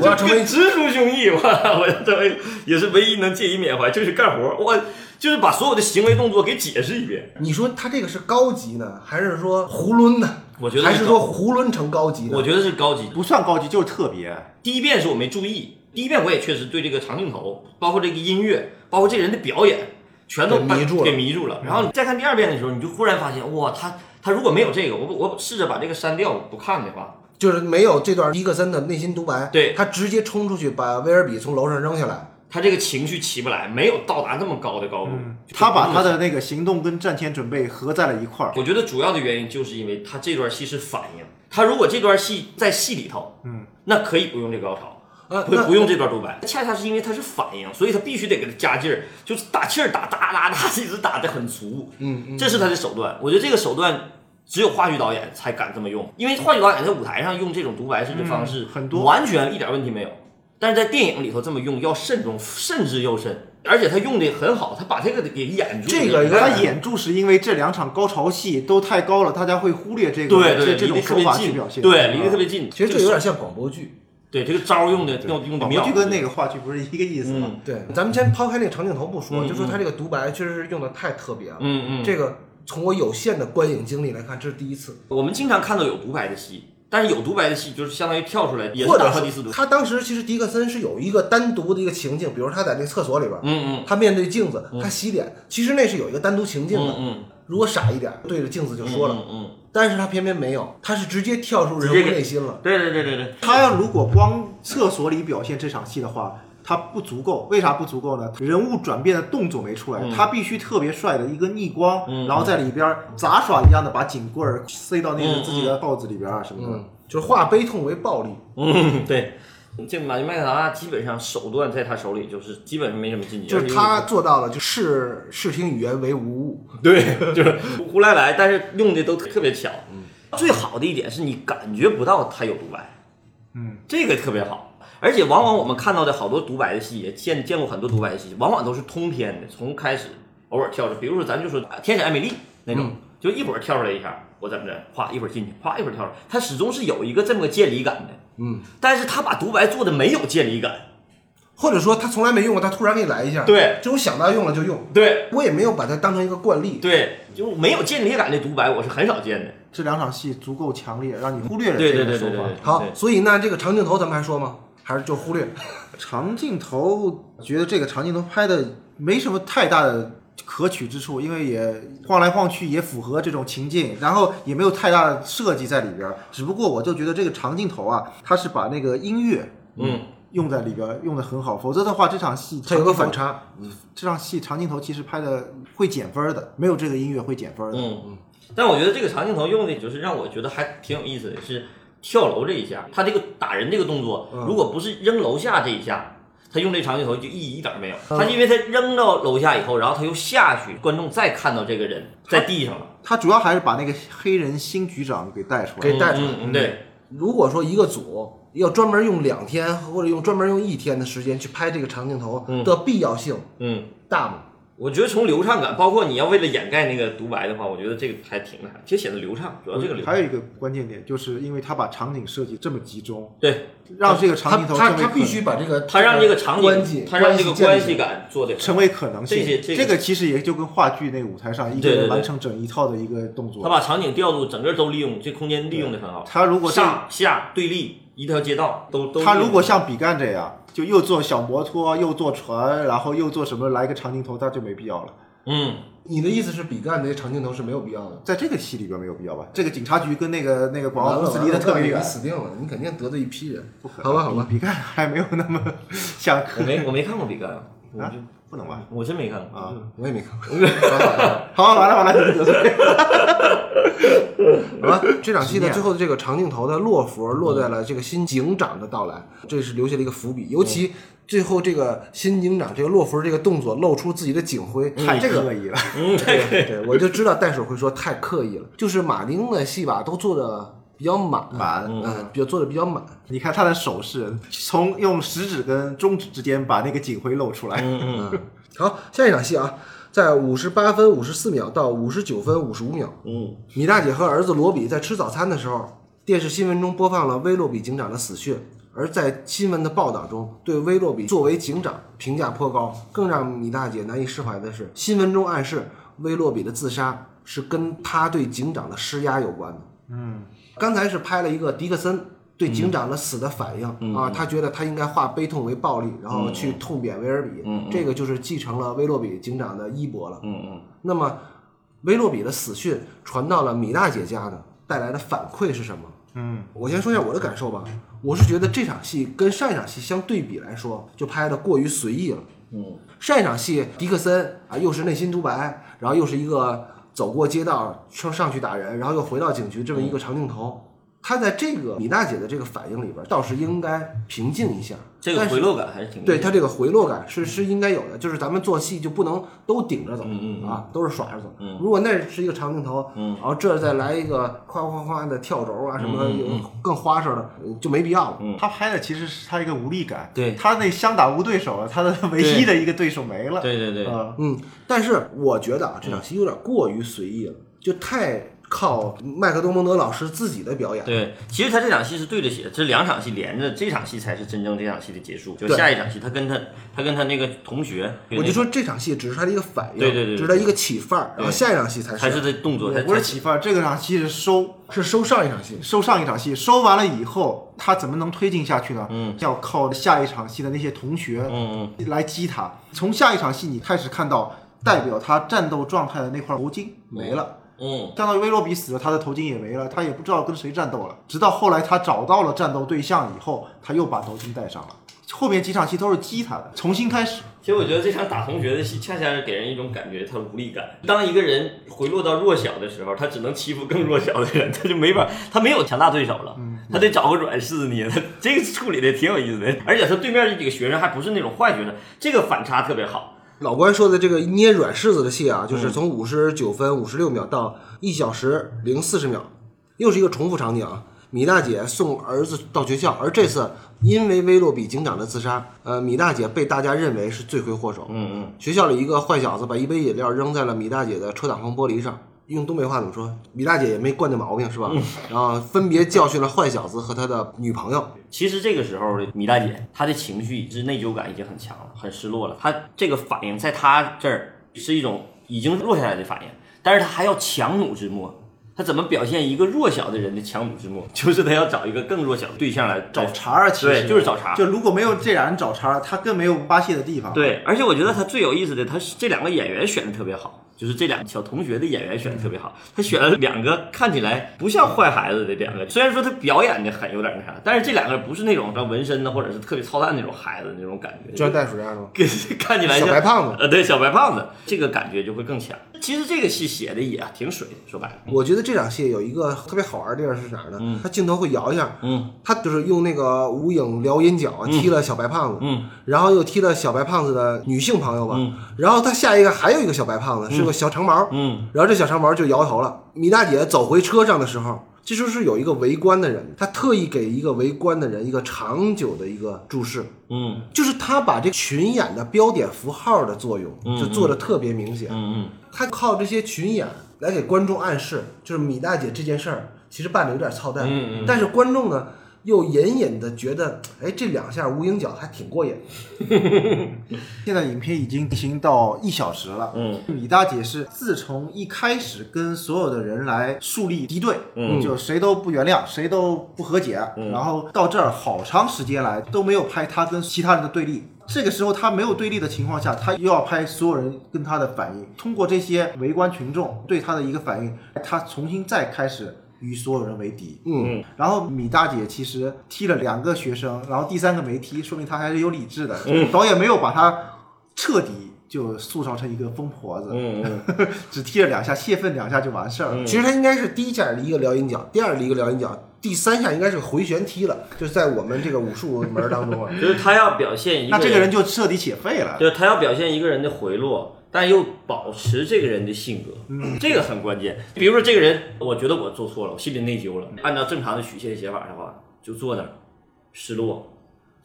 我要 成为直抒胸臆，我 我要成为也是唯一能借以缅怀，就是干活，我就是把所有的行为动作给解释一遍。你说他这个是高级呢，还是说囫囵呢？我觉得还是是说囫囵成高级呢？我觉得是高级。不算高级就是特别。第一遍是我没注意，第一遍我也确实对这个长镜头，包括这个音乐，包括这人的表演，全都给迷住了给迷住了。然后你再看第二遍的时候，你就忽然发现，哇，他他如果没有这个，我我试着把这个删掉不看的话，就是没有这段伊克森的内心独白，对他直接冲出去把威尔比从楼上扔下来，他这个情绪起不来，没有到达那么高的高度。他把他的那个行动跟战前准备合在了一块儿。我觉得主要的原因就是因为他这段戏是反应，他如果这段戏在戏里头，嗯，那可以不用这个高潮。不啊那不用这段独白，恰恰是因为他是反应，所以他必须得给他加劲儿，就是打气儿打哒哒哒，一直打得很足，嗯，这是他的手段。我觉得这个手段只有话剧导演才敢这么用，因为话剧导演在舞台上用这种独白式的方式、嗯很多完全一点问题没有，但是在电影里头这么用要慎重，慎之又慎，而且他用的很好，他把这个给演住。这个他点演住是因为这两场高潮戏都太高了，大家会忽略这个对对，这这种手法去表现。对，离得啊特别近。其实这有点像广播剧。对这个招用的用用的妙，广播剧跟那个话剧不是一个意思吗？嗯对，咱们先抛开那个长镜头不说，嗯就说他这个独白确实是用的太特别了。嗯嗯，这个从我有限的观影经历来看，这是第一次，我们经常看到有独白的戏，但是有独白的戏就是相当于跳出来，也是或者打破第四度。他当时其实迪克森是有一个单独的一个情境，比如他在那个厕所里边，嗯嗯他面对镜子，他洗脸，其实那是有一个单独情境的。嗯如果傻一点，对着镜子就嗯，说了，嗯嗯，但是他偏偏没有，他是直接跳出人物内心了。对对对对对，他要如果光厕所里表现这场戏的话，他不足够。为啥不足够呢？人物转变的动作没出来，嗯他必须特别帅的一个逆光，嗯然后在里边杂耍一样的把警棍儿塞到那个嗯自己的帽子里边啊什么的。嗯，就是化悲痛为暴力。嗯对。这马丁麦克达基本上手段在他手里就是基本上没什么禁忌，就是他做到了，就视视听语言为无物。对，就是胡来来，但是用的都特别巧。最好的一点是你感觉不到他有独白，嗯，这个特别好。而且往往我们看到的好多独白的戏，也见见过很多独白的戏，往往都是通篇的，从开始偶尔跳出，比如说咱就说《天使艾米丽》那种，就一会儿跳出来一下，我怎么着，哗一会儿进去，哗一会儿跳出来，他始终是有一个这么个渐离感的。嗯，但是他把独白做的没有渐离感。或者说他从来没用过，他突然给你来一下。对这种想到用了就用，对我也没有把它当成一个惯例。对，就没有间离感的独白，我是很少见的。这两场戏足够强烈，让你忽略了对这个说法。对对对对对。好，所以那这个长镜头咱们还说吗？还是就忽略？长镜头，觉得这个长镜头拍的没什么太大的可取之处，因为也晃来晃去，也符合这种情境，然后也没有太大的设计在里边儿。只不过我就觉得这个长镜头啊，它是把那个音乐嗯，用在里边儿，用的很好，否则的话这场戏它有个反差。这场戏长镜头其实拍的会减分儿的，没有这个音乐会减分儿的。嗯嗯，但我觉得这个长镜头用的就是让我觉得还挺有意思的，是跳楼这一下，他这个打人这个动作，如果不是扔楼下这一下，他用这长镜头就意义一点儿没有。他因为他扔到楼下以后，然后他又下去，观众再看到这个人在地上了，他主要还是把那个黑人新局长给带出来给。带出来嗯嗯对，如果说一个组要专门用两天或者用专门用一天的时间去拍这个长镜头嗯的必要性嗯大吗？我觉得从流畅感，包括你要为了掩盖那个独白的话，我觉得这个还挺厉害，其实显得流畅，主要这个流畅。还有一个关键点，就是因为他把场景设计这么集中，对让这个他长镜头他他必须把这个他让这个场景，他让这个关系感做的成为可能性。这些这个个其实也就跟话剧那个舞台上一个人完成整一套的一个动作他。把场景调度整个都利用，这空间利用的很好。他如果上下对立一条街道都都。他如果像比干这样，就又坐小摩托，又坐船，然后又做什么来个长镜头，那就没必要了。嗯，你的意思是比干那些长镜头是没有必要的？在这个戏里边没有必要吧？这个警察局跟那个那个广告公司离得特别远你，死定了，你肯定得罪一批人。不可能好吧好吧比比干还没有那么 像我没我没看过比干，我啊就，不能吧？我真没看过啊。我也没看过。好，完了完了。好吧，这场戏的最后的这个长镜头的落幅落在了这个新警长的到来，这是留下了一个伏笔。尤其最后这个新警长这个落幅这个动作露出自己的警徽，太这个刻意了，嗯，对对，对我就知道袋鼠会说太刻意了。就是马丁的戏吧，都做的比较满，满嗯，比较做的比较满。你看他的手势，从用食指跟中指之间把那个警徽露出来。嗯嗯好，下一场戏啊，在五十八分五十四秒到五十九分五十五秒，嗯米大姐和儿子罗比在吃早餐的时候，电视新闻中播放了威洛比警长的死讯。而在新闻的报道中，对威洛比作为警长评价颇高。更让米大姐难以释怀的是，新闻中暗示威洛比的自杀是跟他对警长的施压有关的。嗯，刚才是拍了一个迪克森对警长的死的反应、啊，他觉得他应该化悲痛为暴力，然后去痛扁威尔比，这个就是继承了威洛比警长的衣钵了。嗯嗯那么，威洛比的死讯传到了米大姐家呢，带来的反馈是什么？嗯，我先说一下我的感受吧。我是觉得这场戏跟上一场戏相对比来说，就拍的过于随意了。嗯上一场戏，迪克森啊，又是内心独白，然后又是一个走过街道上上去打人，然后又回到警局这么一个长镜头。他在这个米大姐的这个反应里边，倒是应该平静一下。这个回落感还是挺对他这个回落感是是应该有的，就是咱们做戏就不能都顶着走，嗯嗯嗯啊，都是耍着走。嗯如果那是一个长镜头，嗯然后这再来一个夸夸夸的跳轴啊，什么更花哨的，就没必要了。嗯他拍的其实是他一个无力感，对他那相打无对手了，他的唯一的一个对手没了。对对对，啊，嗯，但是我觉得啊，这场戏有点过于随意了，就太靠麦克多蒙德老师自己的表演。对，其实他这场戏是对着写的，这两场戏连着，这场戏才是真正这场戏的结束。就下一场戏，他跟他他跟他那个同学，我就说这场戏只是他的一个反应，对对对对只是他一个起范儿，然后下一场戏才是才是这动作，不是起范儿，这个场戏是收是收上一场戏。收上一场戏，收完了以后，他怎么能推进下去呢？嗯，要靠下一场戏的那些同学嗯嗯来激他。从下一场戏你开始看到代表他战斗状态的那块头巾没了。嗯相当于威洛比死了，他的头巾也没了，他也不知道跟谁战斗了。直到后来他找到了战斗对象以后，他又把头巾戴上了。后面几场戏都是激他的，重新开始。其实我觉得这场打同学的戏，恰恰是给人一种感觉，他无力感。当一个人回落到弱小的时候，他只能欺负更弱小的人，他就没法，他没有强大对手了，他得找个软柿子捏。他 这个处理的挺有意思的，而且他对面这几个学生还不是那种坏学生，这个反差特别好。老关说的这个捏软柿子的戏啊，就是从五十九分五十六秒到一小时零四十秒，又是一个重复场景啊。米大姐送儿子到学校，而这次因为威洛比警长的自杀，呃，米大姐被大家认为是罪魁祸首。嗯嗯，学校里一个坏小子把一杯饮料扔在了米大姐的车挡风玻璃上，用东北话怎么说？米大姐也没惯这毛病是吧？然后分别教训了坏小子和他的女朋友。其实这个时候的米大姐，她的情绪是内疚感已经很强了，很失落了。她这个反应在她这儿是一种已经落下来的反应，但是她还要强弩之末。她怎么表现一个弱小的人的强弩之末？就是她要找一个更弱小的对象来找茬儿，其实对就是找茬就如果没有这俩人找茬儿，他更没有发泄的地方。，对，而且我觉得她最有意思的，她是这两个演员选的特别好，就是这两个小同学的演员选的特别好。他选了两个看起来不像坏孩子的两个，虽然说他表演的很有点那啥，但是这两个不是那种像纹身的或者是特别操蛋那种孩子那种感觉，就像袋鼠这样的吗？看起来像小白胖子呃，对，小白胖子，这个感觉就会更强。其实这个戏写的也挺水，说白了，我觉得这场戏有一个特别好玩的地方是哪儿呢？他镜头会摇一下，嗯。他就是用那个无影撩阴脚踢了小白胖子，嗯。然后又踢了小白胖子的女性朋友吧，嗯。然后他下一个还有一个小白胖子，是个小长毛，嗯。然后这小长毛就摇头了。米大姐走回车上的时候，这就是有一个围观的人，他特意给一个围观的人一个长久的一个注视，嗯就是他把这群演的标点符号的作用嗯就做的特别明显。嗯他靠这些群演来给观众暗示，就是米大姐这件事儿其实办的有点操蛋，嗯嗯。但是观众呢又隐隐的觉得，哎，这两下无影脚还挺过瘾。现在影片已经进行到一小时了。嗯，米大姐是自从一开始跟所有的人来树立敌对，嗯就谁都不原谅，谁都不和解，然后到这儿好长时间来都没有拍他跟其他人的对立。这个时候他没有对立的情况下，他又要拍所有人跟他的反应，通过这些围观群众对他的一个反应，他重新再开始与所有人为敌。嗯，然后米大姐其实踢了两个学生，然后第三个没踢，说明她还是有理智的。嗯导演没有把她彻底就塑造成一个疯婆子，嗯嗯 只踢了两下，泄愤两下就完事儿了。其实她应该是第一下一个撩阴脚，第二一个撩阴脚，第三下应该是回旋踢了，就是在我们这个武术门儿当中啊。就是他要表现一个那这个人就彻底且废了。就是他要表现一个人的回落，但又保持这个人的性格，嗯这个很关键。比如说这个人，我觉得我做错了，我心里内疚了。按照正常的曲线写法的话，就坐那儿失落，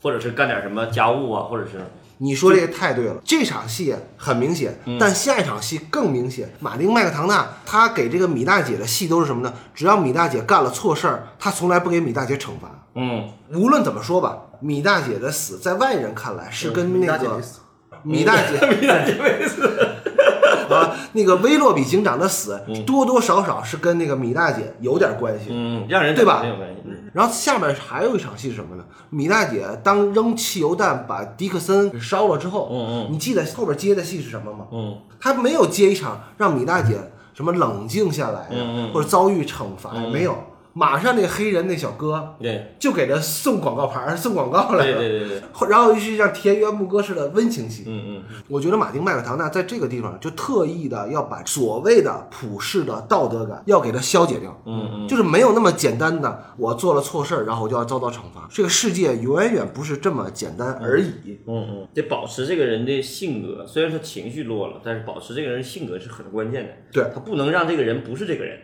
或者是干点什么家务啊，或者是你说这个太对了，这场戏很明显，但下一场戏更明显。马丁麦克唐纳他给这个米大姐的戏都是什么呢？只要米大姐干了错事儿，他从来不给米大姐惩罚。嗯无论怎么说吧，米大姐的死在外人看来是跟那个大姐死米大姐 米大姐没死，啊，那个威洛比警长的死多多少少是跟那个米大姐有点关系。嗯，让人对吧没有关系。嗯然后下面还有一场戏是什么呢？米大姐当扔汽油弹把迪克森给烧了之后，嗯嗯你记得后边接的戏是什么吗？嗯他没有接一场让米大姐什么冷静下来呀、嗯嗯或者遭遇惩罚，嗯没有。马上那个黑人那小哥对就给他送广告牌儿、送广告来了，对对对，然后是像田园牧歌似的温情戏。嗯嗯我觉得马丁麦克唐纳在这个地方就特意的要把所谓的普世的道德感要给它消解掉。嗯嗯，就是没有那么简单的，我做了错事儿，然后我就要遭到惩罚。这个世界远远不是这么简单而已。嗯嗯，得保持这个人的性格，虽然说情绪落了，但是保持这个人性格是很关键的。对，他不能让这个人不是这个人。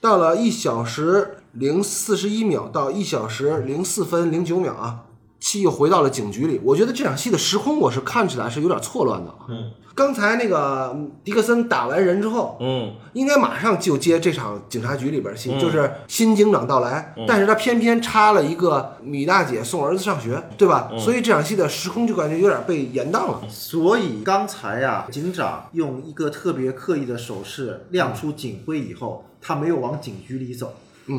到了一小时零四十一秒到一小时零四分零九秒啊，戏又回到了警局里。我觉得这场戏的时空我是看起来是有点错乱的啊。嗯，刚才那个嗯迪克森打完人之后，嗯应该马上就接这场警察局里边戏，嗯就是新警长到来，但是他偏偏插了一个米大姐送儿子上学，对吧？嗯所以这场戏的时空就感觉有点被延宕了。所以刚才呀、警长用一个特别刻意的手势亮出警徽以后，他没有往警局里走，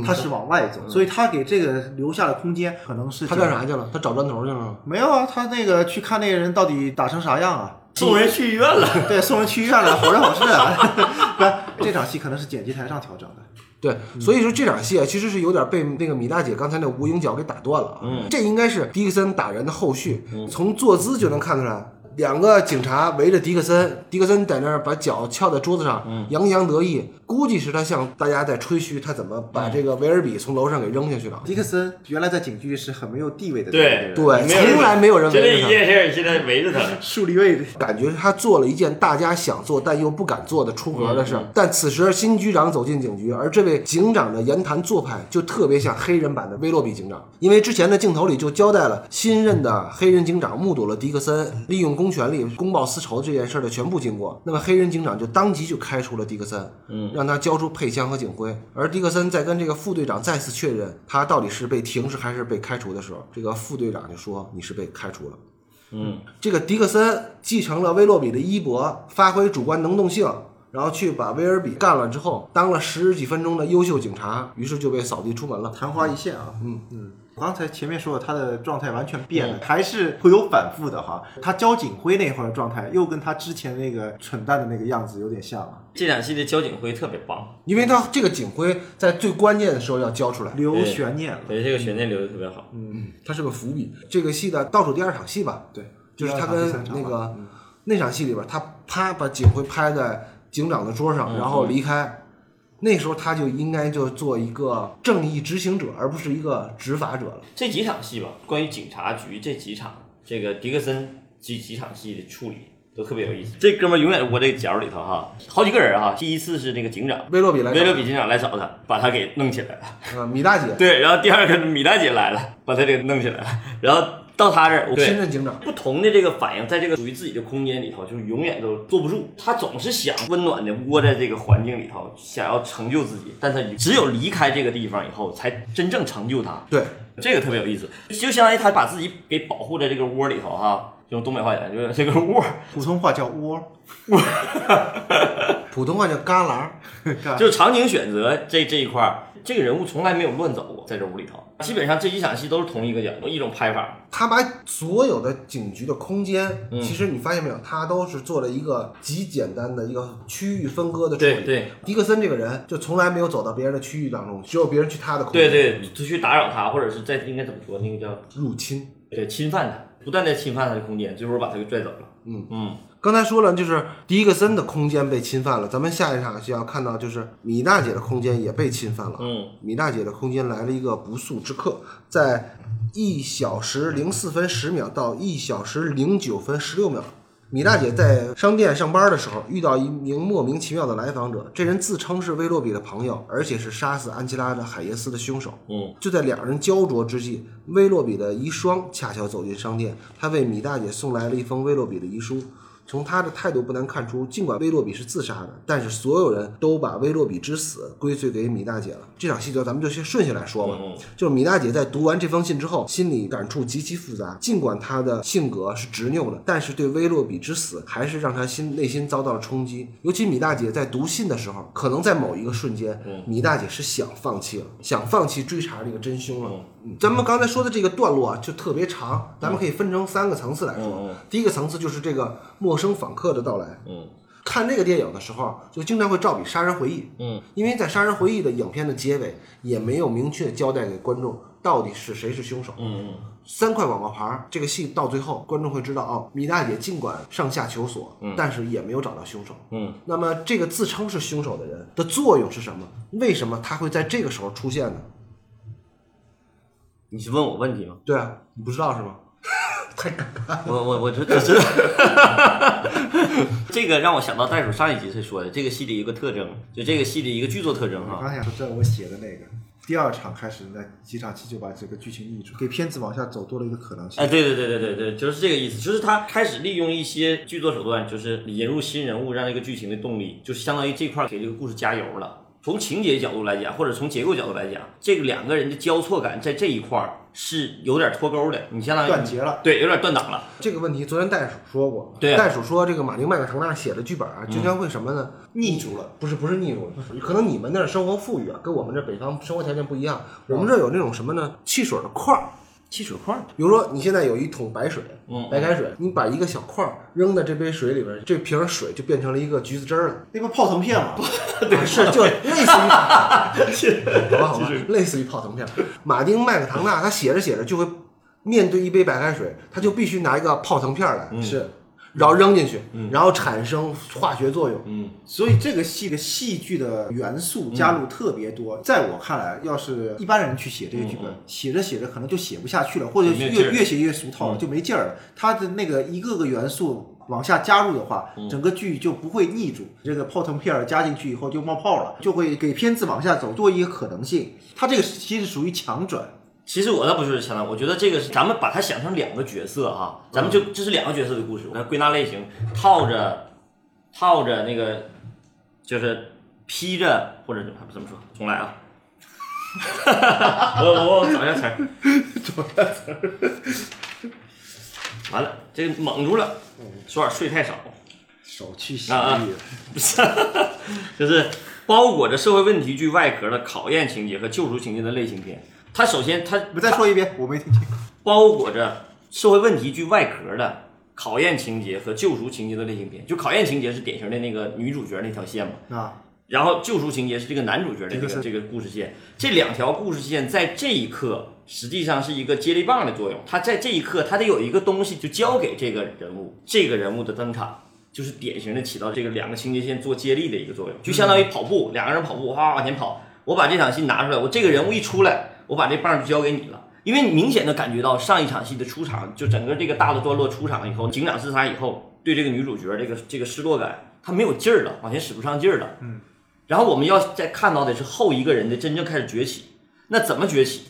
他是往外走，所以他给这个留下的空间可能是他干啥去了？他找砖头去了？没有啊，他那个去看那个人到底打成啥样啊？送人去医院了。对，送人去医院了，好人好事啊！不，这场戏可能是剪辑台上调整的。对，所以说这场戏啊，其实是有点被那个米大姐刚才那无影脚给打断了啊。嗯这应该是迪克森打人的后续，从坐姿就能看出来。两个警察围着迪克森，迪克森在那儿把脚翘在桌子上，嗯洋洋得意，估计是他向大家在吹嘘他怎么把这个维尔比从楼上给扔下去了。迪克森原来在警局是很没有地位的对人，对，从来没有人就这一围着他。件事，现在围着他。树立位置。感觉他做了一件大家想做但又不敢做的出格的事儿。但此时新局长走进警局，而这位警长的言谈做派就特别像黑人版的威洛比警长，因为之前的镜头里就交代了新任的黑人警长目睹了迪克森利用公权力公报私仇这件事儿的全部经过，那么黑人警长就当即就开除了迪克森，嗯，让他交出配枪和警徽。而迪克森在跟这个副队长再次确认他到底是被停职还是被开除的时候，这个副队长就说你是被开除了。嗯这个迪克森继承了威洛比的衣钵，发挥主观能动性，然后去把威尔比干了之后，当了十几分钟的优秀警察，于是就被扫地出门了。昙花一现啊，嗯嗯。我刚才前面说了，他的状态完全变了，还是会有反复的哈。他交警徽那会儿的状态，又跟他之前那个蠢蛋的那个样子有点像了，这场戏的交警徽特别棒，因为他这个警徽在最关键的时候要交出来，留悬念了。对这个悬念留的特别好。嗯，它是个伏笔。这个戏的倒数第二场戏吧，对，就是他跟第三场那个那场戏里边，他啪把警徽拍在警长的桌上，然后离开。那时候他就应该就做一个正义执行者，而不是一个执法者了。这几场戏吧，关于警察局这几场，这个迪克森几几场戏的处理都特别有意思。这哥们儿永远窝这个角里头哈，好几个人哈。第一次是那个警长，威洛比来找威洛比警长来找他，把他给弄起来了。啊，米大姐对，然后第二个米大姐来了，把他给弄起来了。然后到他这儿，我亲任警长，不同的这个反应，在这个属于自己的空间里头，就是永远都坐不住。他总是想温暖的窝在这个环境里头，想要成就自己，但他只有离开这个地方以后，才真正成就他。对，这个特别有意思，就相当于他把自己给保护在这个窝里头哈。用东北话讲，就是这个窝，普通话叫窝，普通话叫旮旯。就是场景选择这这一块儿，这个人物从来没有乱走过，在这屋里头，基本上这几场戏都是同一个角度，一种拍法。他把所有的警局的空间，嗯其实你发现没有，他都是做了一个极简单的一个区域分割的处理。对对迪克森这个人就从来没有走到别人的区域当中，只有别人去他的空间。对对，就去打扰他，或者是在应该怎么说，那个叫入侵。对侵犯他，不断的侵犯他的空间，最后把他给拽走了。嗯嗯，刚才说了，就是迪克森的空间被侵犯了，咱们下一场就要看到，就是米大姐的空间也被侵犯了。嗯，米大姐的空间来了一个不速之客，在一小时零四分十秒到一小时零九分十六秒。米大姐在商店上班的时候，遇到一名莫名其妙的来访者，这人自称是威洛比的朋友，而且是杀死安琪拉的海耶斯的凶手。嗯，就在两人焦灼之际，威洛比的遗孀恰巧走进商店，他为米大姐送来了一封威洛比的遗书。从他的态度不难看出，尽管威洛比是自杀的，但是所有人都把威洛比之死归罪给米大姐了。这场戏就咱们就先顺下来说吧。嗯就是米大姐在读完这封信之后，心里感触极其复杂。尽管她的性格是执拗的，但是对威洛比之死还是让她心内心遭到了冲击。尤其米大姐在读信的时候，可能在某一个瞬间，米大姐是想放弃了，想放弃追查这个真凶了。嗯咱们刚才说的这个段落啊，就特别长，咱们可以分成三个层次来说。第一个层次就是这个陌生访客的到来。嗯看这个电影的时候，就经常会照比《杀人回忆》。嗯，因为在《杀人回忆》的影片的结尾，也没有明确交代给观众到底是谁是凶手。嗯三块广告牌儿，这个戏到最后，观众会知道哦，米大姐尽管上下求索，但是也没有找到凶手。嗯，那么这个自称是凶手的人的作用是什么？为什么他会在这个时候出现呢？你是问我问题吗？对啊，你不知道是吗？太尴尬。我我我知道知道，这个让我想到袋鼠上一集才说的，这个戏的一个特征，就这个戏的一个剧作特征哈。我刚想说，这我写的那个第二场开始，那几场戏就把这个剧情逆转，给片子往下走多了一个可能性。哎，对对对对对对，就是这个意思，就是他开始利用一些剧作手段，就是引入新人物，让这个剧情的动力，就是相当于这块儿给这个故事加油了。从情节角度来讲，或者从结构角度来讲，这个两个人的交错感在这一块儿是有点脱钩的，你相当于断节了，对，有点断档了。这个问题昨天袋鼠说过，对啊袋鼠说这个马丁麦克唐纳写的剧本啊，经常会什么呢？腻住了。不是不是腻住了，可能你们那儿生活富裕啊，跟我们这北方生活条件不一样。我们这儿有那种什么呢？汽水的块儿，汽水块儿，比如说你现在有一桶白水，嗯白开水，你把一个小块儿扔在这杯水里边，这瓶儿水就变成了一个橘子汁儿了。那不泡腾片吗？对，是就类似于，好吧好吧，类似于泡腾片。马丁麦克唐纳他写着写着就会面对一杯白开水，他就必须拿一个泡腾片儿来，是，然后扔进去，然后产生化学作用。嗯，所以这个戏的戏剧的元素加入特别多。在我看来，要是一般人去写这个剧本，写着写着可能就写不下去了，或者越越写越俗套了，就没劲儿了。它的那个一个个元素往下加入的话，整个剧就不会腻住。这个泡腾片儿加进去以后就冒泡了，就会给片子往下走多一个可能性。它这个其实属于强转。其实我倒不是强调，我觉得这个是咱们把它想成两个角色哈，咱们就这是两个角色的故事，我归纳类型，套着套着那个就是披着或者怎么说，重来啊。我我我找一下词儿，找一下词儿。完了，这个蒙住了，昨晚睡太少。少去洗浴，不是，就是包裹着社会问题剧外壳的考验情节和救赎情节的类型片。它首先它你再说一遍，我没听清。包裹着社会问题剧外壳的考验情节和救赎情节的类型片。就考验情节是典型的那个女主角那条线嘛，啊，然后救赎情节是这个男主角的这这个这个故事线。这两条故事线在这一刻实际上是一个接力棒的作用。它在这一刻，它得有一个东西就交给这个人物，这个人物的登场。就是典型的起到这个两个情节线做接力的一个作用，就相当于跑步，两个人跑步，哗往前跑。我把这场戏拿出来，我这个人物一出来，我把这棒就交给你了。因为你明显的感觉到上一场戏的出场，就整个这个大的段落出场以后，警长自杀以后，对这个女主角这个这个失落感，她没有劲儿了，往前使不上劲儿了。嗯，然后我们要再看到的是后一个人的真正开始崛起。那怎么崛起？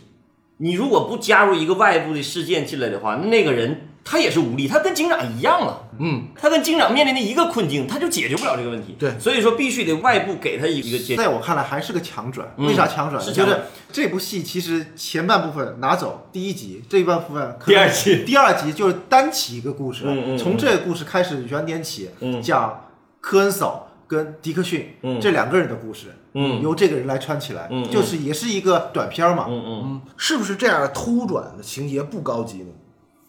你如果不加入一个外部的事件进来的话，那个人他也是无力，他跟警长一样了。嗯，他跟警长面临的一个困境，他就解决不了这个问题。对所以说必须得外部给他一个。在我看来还是个强转。嗯为啥强转呢？是就是这部戏其实前半部分拿走第一集，这一半部分第二集第二集就是单起一个故事，嗯嗯嗯从这个故事开始原点起，嗯讲科恩嫂跟迪克逊、嗯这两个人的故事，嗯由这个人来穿起来，嗯嗯就是也是一个短片嘛。嗯嗯，是不是这样的突转的情节不高级呢？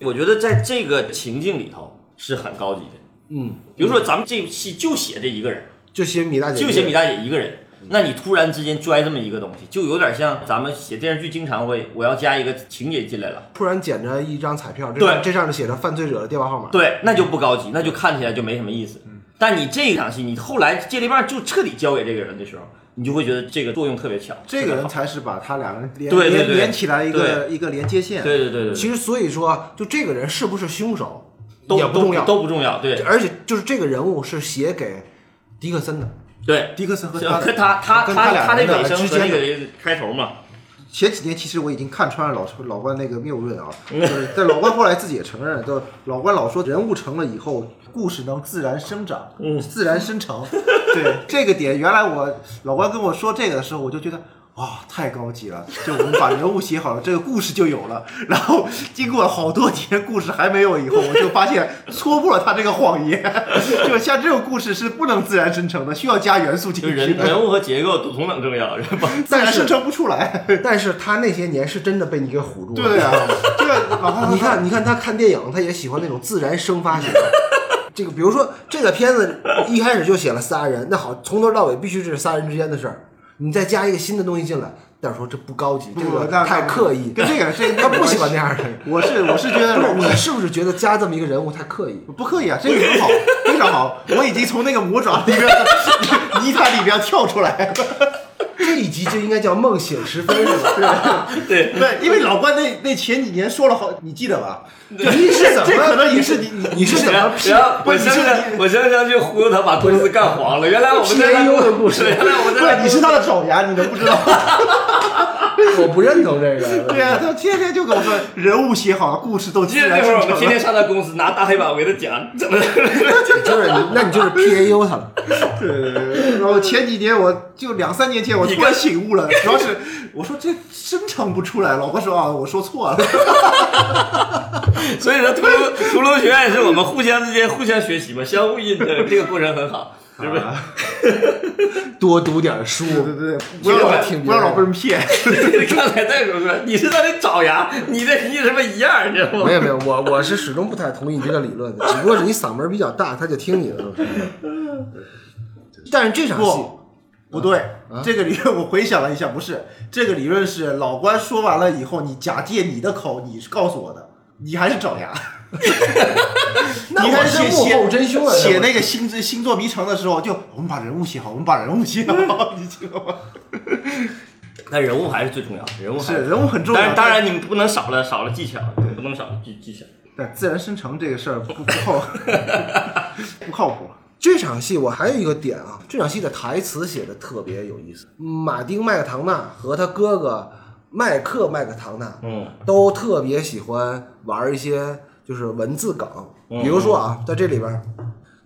我觉得在这个情境里头是很高级的。嗯，比如说咱们这部戏就写这一个人，就写米大姐，就写米大姐一个人，那你突然之间拽这么一个东西，就有点像咱们写电视剧经常会，我要加一个情节进来了，突然捡着一张彩票，这对这上面写着犯罪者的电话号码。对，那就不高级，那就看起来就没什么意思。但你这一场戏，你后来接力棒就彻底交给这个人的时候，你就会觉得这个作用特别强。这个人才是把他两个人连对连连起来一个一个连接线。对对对对，其实所以说，就这个人是不是凶手都也不重要，都不重要。对而且就是这个人物是写给迪克森的。对，迪克森和和他他他他他的他那个开头嘛，前几年其实我已经看穿了老老关那个谬论啊，就是但老关后来自己也承认，就老关老说人物成了以后，故事能自然生长，嗯自然生成。对这个点，原来我老关跟我说这个的时候，我就觉得。哇，太高级了！就我们把人物写好了，这个故事就有了。然后经过好多年，故事还没有以后，我就发现戳破了他这个谎言。就像这种故事是不能自然生成的，需要加元素进就去，人人物和结构都同等重要，是吧？自然生成不出来。但是他那些年是真的被你给唬住了。对啊，这个老关你看，你看他看电影，他也喜欢那种自然生发型。这个，比如说这个片子一开始就写了仨人，那好，从头到尾必须是仨人之间的事儿。你再加一个新的东西进来，但是说这不高级，这个太刻意。跟这个这他不喜欢那样的人。我是我是觉得你是不是觉得加这么一个人物太刻意？不刻意啊，这个很好，非常好。我已经从那个魔爪里边 泥潭里边跳出来了。这一集就应该叫梦醒时分，是吧？对，对，因为老关那那前几年说了好，你记得吧？你是怎么？这可能你是你你你是怎么然后然后我不是你香香我想想就忽悠他把公司干黄了。原来我们在 PAU 的故事 原来我们在对，你是他的爪牙，你能不知道？我不认同这个。对啊，他天天就跟我说人物写好了，故事都自记得那然生成会儿我们天天。上他公司拿大黑板，我给他讲怎么。就是你，那你就是 PAU 他了。对对对。然后前几年我就两三年前我突然醒悟了，主要是我说这生成不出来，老婆说啊，我说错了。所以说，屠龙屠龙学院是我们互相之间互相学习嘛，相互印证，这个过程很好，是不是？多读点书。对对对，不要老听不要老被人骗。刚才再说说，你是他的爪牙，你这你什么一样，你知道吗？没有没有，我我是始终不太同意你这个理论的，只不过是你嗓门比较大，他就听你的。但是这场戏，不对，这个理论我回想了一下，不是这个理论是老关说完了以后，你假借你的口，你是告诉我的，你还是爪牙。那你我是幕看写写后真凶啊！写那个星之星座迷城的时候，就我们把人物写好，我们把人物写好，你知道吗？但人物还是最重要，人物还是人物很重要。当然，当然你不能少了少了技巧，不能少了技技巧。但自然生成这个事儿不不靠不靠谱。这场戏我还有一个点啊，这场戏的台词写的特别有意思。马丁麦克唐纳和他哥哥麦克麦克唐纳，嗯都特别喜欢玩一些就是文字梗，嗯比如说啊，在这里边儿，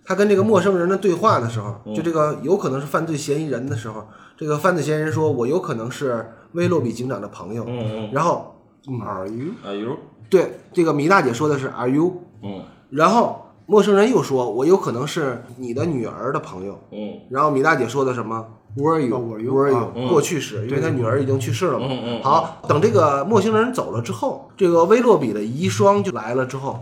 他跟这个陌生人的对话的时候，嗯就这个有可能是犯罪嫌疑人的时候，这个犯罪嫌疑人说：“我有可能是威洛比警长的朋友。”嗯然后 Are you？Are you？，对这个米大姐说的是 “Are you？” 嗯然后陌生人又说：“我有可能是你的女儿的朋友。”嗯然后米大姐说的什么？Were you? 哦，were you？嗯过去式，因为他女儿已经去世了嘛。嗯嗯好，等这个陌生人走了之后，这个威洛比的遗孀就来了之后，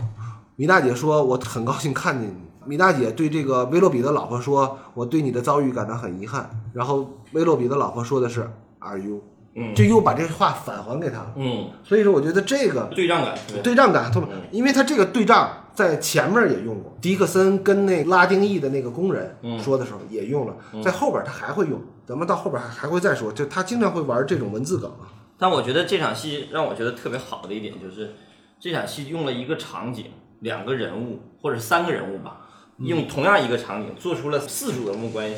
米大姐说：“我很高兴看见你。”米大姐对这个威洛比的老婆说：“我对你的遭遇感到很遗憾。”然后威洛比的老婆说的是：“Are you？” 嗯。这又把这话返还给他了。嗯，所以说，我觉得这个对仗感对仗感特别嗯，因为他这个对仗在前面也用过，迪克森跟那拉丁裔的那个工人嗯。说的时候也用了，在后边他还会用，咱们到后边还还会再说，就他经常会玩这种文字梗啊。但我觉得这场戏让我觉得特别好的一点就是，这场戏用了一个场景、两个人物或者三个人物吧，用同样一个场景做出了四组人物关系，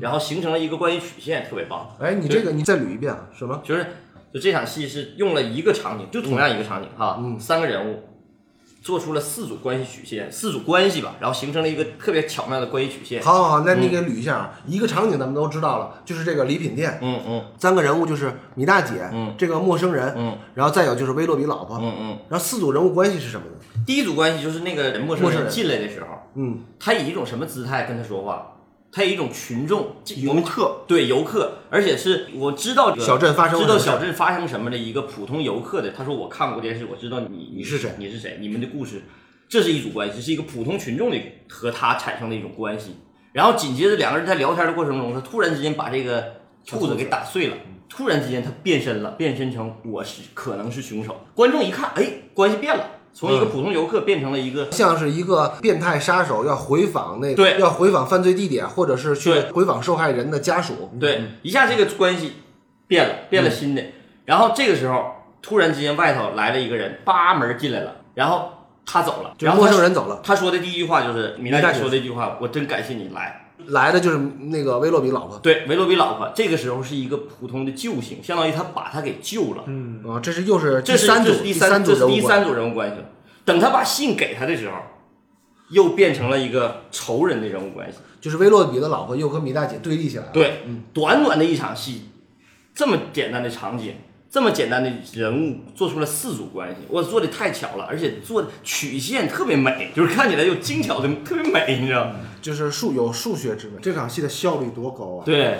然后形成了一个关系曲线，特别棒。哎，你这个你再捋一遍啊？什么？就是就这场戏是用了一个场景，就同样一个场景哈，三个人物做出了四组关系曲线，四组关系吧，然后形成了一个特别巧妙的关系曲线。好好好，那你给捋一下啊。一个场景咱们都知道了，就是这个礼品店，嗯嗯三个人物就是米大姐，嗯这个陌生人，嗯然后再有就是威洛比老婆，嗯嗯，然后四组人物关系是什么呢？第一组关系就是那个人陌生人进来的时候，嗯，他以一种什么姿态跟他说话？他以一种群众游客对游客，而且是我知道这个小镇发生了知道小镇发生什么的一个普通游客的。他说我看过电视，我知道你你是谁你是谁，你们的故事，这是一组关系，是一个普通群众的和他产生的一种关系。然后紧接着两个人在聊天的过程中，他突然之间把这个兔子给打碎了。突然之间，他变身了，变身成我是可能是凶手。观众一看，哎，关系变了，从一个普通游客变成了一个像是一个变态杀手要回访那对要回访犯罪地点，或者是去回访受害人的家属。对，一下这个关系变了，变了新的。然后这个时候，突然之间外头来了一个人，扒门进来了，然后他走了，然后陌生人走了，他说的第一句话就是米大米大姐姐说的一句话，我真感谢你来。来的就是那个威洛比老婆对，维洛比老婆这个时候是一个普通的救星，相当于他把他给救了。嗯，啊，这是又是这是三组这是第三组。第三组人物关系了。等他把信给他的时候，又变成了一个仇人的人物关系。就是威洛比的老婆又和米大姐对立起来了。对，短短的一场戏，这么简单的场景，这么简单的人物，做出了四组关系，我做的太巧了，而且做的曲线特别美，就是看起来又精巧的，特别美，你知道吗？就是数有数学之美。这场戏的效率多高啊！对，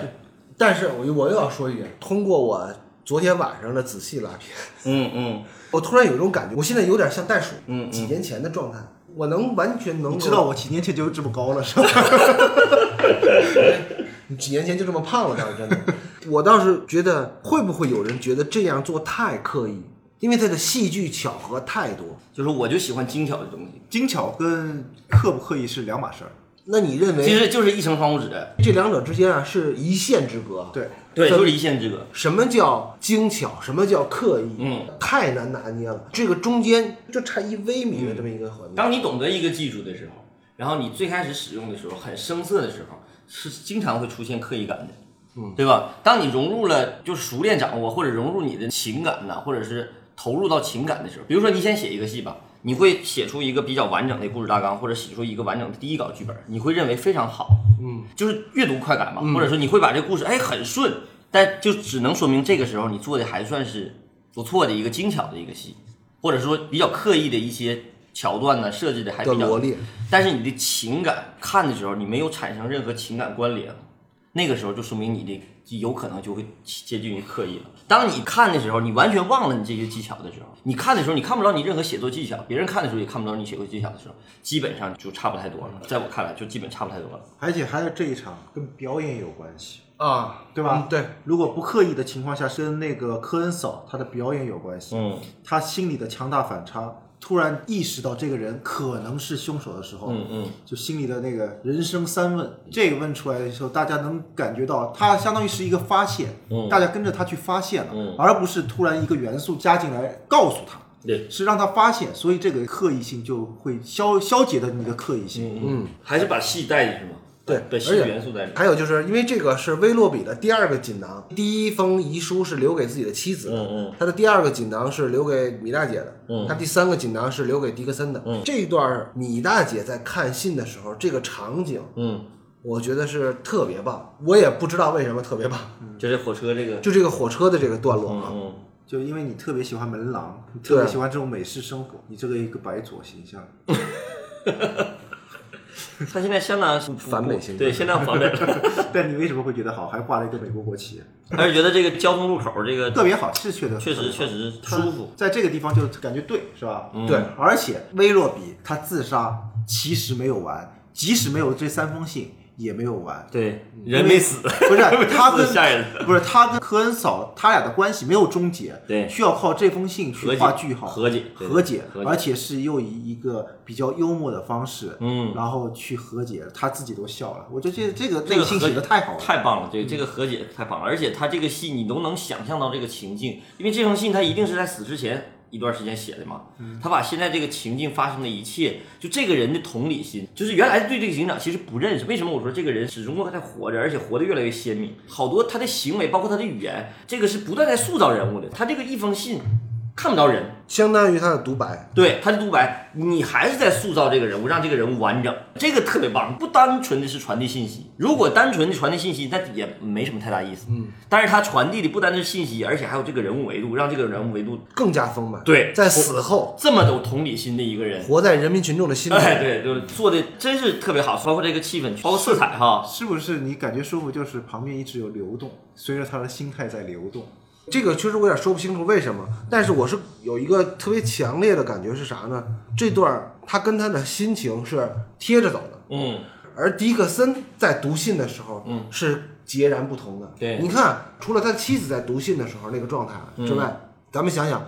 但是我我又要说一点，通过我昨天晚上的仔细拉片，嗯嗯 我突然有一种感觉，我现在有点像袋鼠，嗯嗯几年前的状态，我能完全能知道我几年前就这么高了是吧？你 几年前就这么胖了，当时真的。我倒是觉得，会不会有人觉得这样做太刻意？因为它的戏剧巧合太多。就是我就喜欢精巧的东西，精巧跟刻不刻意是两码事儿。那你认为其实就是一层窗户纸，这两者之间啊是一线之隔？，对，对，这就是一线之隔。什么叫精巧？什么叫刻意？嗯，太难拿捏了。这个中间就差一微米的这么一个环节。当你懂得一个技术的时候，然后你最开始使用的时候很生涩的时候，是经常会出现刻意感的，嗯，对吧？当你融入了，就是熟练掌握或者融入你的情感呐，或者是投入到情感的时候，比如说你先写一个戏吧，你会写出一个比较完整的故事大纲，或者写出一个完整的第一稿剧本，你会认为非常好，嗯，就是阅读快感嘛，或者说你会把这个故事哎很顺，但就只能说明这个时候你做的还算是不错的一个精巧的一个戏，或者说比较刻意的一些桥段呢设计的还比较但是你的情感看的时候，你没有产生任何情感关联，那个时候就说明你的有可能就会接近于刻意了。当你看的时候，你完全忘了你这些技巧的时候，你看的时候你看不到你任何写作技巧，别人看的时候也看不到你写作技巧的时候，基本上就差不太多了。在我看来，就基本差不太多了。而且还有这一场跟表演有关系，啊，对吧？嗯对，如果不刻意的情况下，是跟那个科恩嫂她的表演有关系。嗯她心里的强大反差，突然意识到这个人可能是凶手的时候，嗯嗯，就心里的那个人生三问，这个问出来的时候，大家能感觉到他相当于是一个发现，嗯。大家跟着他去发现了，嗯。而不是突然一个元素加进来告诉他，对，是让他发现，所以这个刻意性就会消消解的你的刻意性。嗯嗯，还是把戏带进去嘛，对而且。还有就是因为这个是威洛比的第二个锦囊，第一封遗书是留给自己的妻子的，嗯嗯他的第二个锦囊是留给米大姐的，嗯他第三个锦囊是留给迪克森的。嗯这一段米大姐在看信的时候，这个场景嗯，我觉得是特别棒，我也不知道为什么特别棒，就这火车这个，就这个火车的这个段落啊，嗯嗯。就因为你特别喜欢门廊，你特别喜欢这种美式生活，你这个一个白左形象，他现在相当反美型对，相当反美了。但你为什么会觉得好？还挂了一个美国国旗，还是觉得这个交通路口这个特别好，是确实确实确实舒服。在这个地方就感觉对，是吧？嗯对，而且威洛比他自杀其实没有完，即使没有这三封信也没有完。对，人没死，不是 他跟。不是他跟科恩嫂他俩的关系没有终结，对。需要靠这封信去画句号，和解和解，和解。而且是又以一个比较幽默的方式，嗯。然后去和解，他自己都笑了。我觉得这这个这个内心写的太好了，太棒了，这个这个和解太棒了，而且他这个戏你都能想象到这个情境，因为这封信他一定是在死之前一段时间写的嘛，他把现在这个情境发生的一切，就这个人的同理心，就是原来对这个警长其实不认识，为什么我说这个人始终都还在活着，而且活得越来越鲜明，好多他的行为，包括他的语言，这个是不断在塑造人物的。他这个一封信看不着人，相当于他的独白。对他的独白，你还是在塑造这个人物，让这个人物完整，这个特别棒。不单纯的是传递信息，如果单纯的传递信息，那也没什么太大意思。嗯，但是他传递的不单是信息，而且还有这个人物维度，让这个人物维度更加丰满。对在死后这么有同理心的一个人。活在人民群众的心里。哎，对，就是做的真是特别好，包括这个气氛，包括色彩哈，是不是你感觉舒服？就是旁边一直有流动，随着他的心态在流动。这个确实我有点说不清楚为什么，但是我是有一个特别强烈的感觉是啥呢？这段他跟他的心情是贴着走的，嗯，而迪克森在读信的时候，嗯，是截然不同的。对你看，除了他妻子在读信的时候那个状态之外，咱们想想，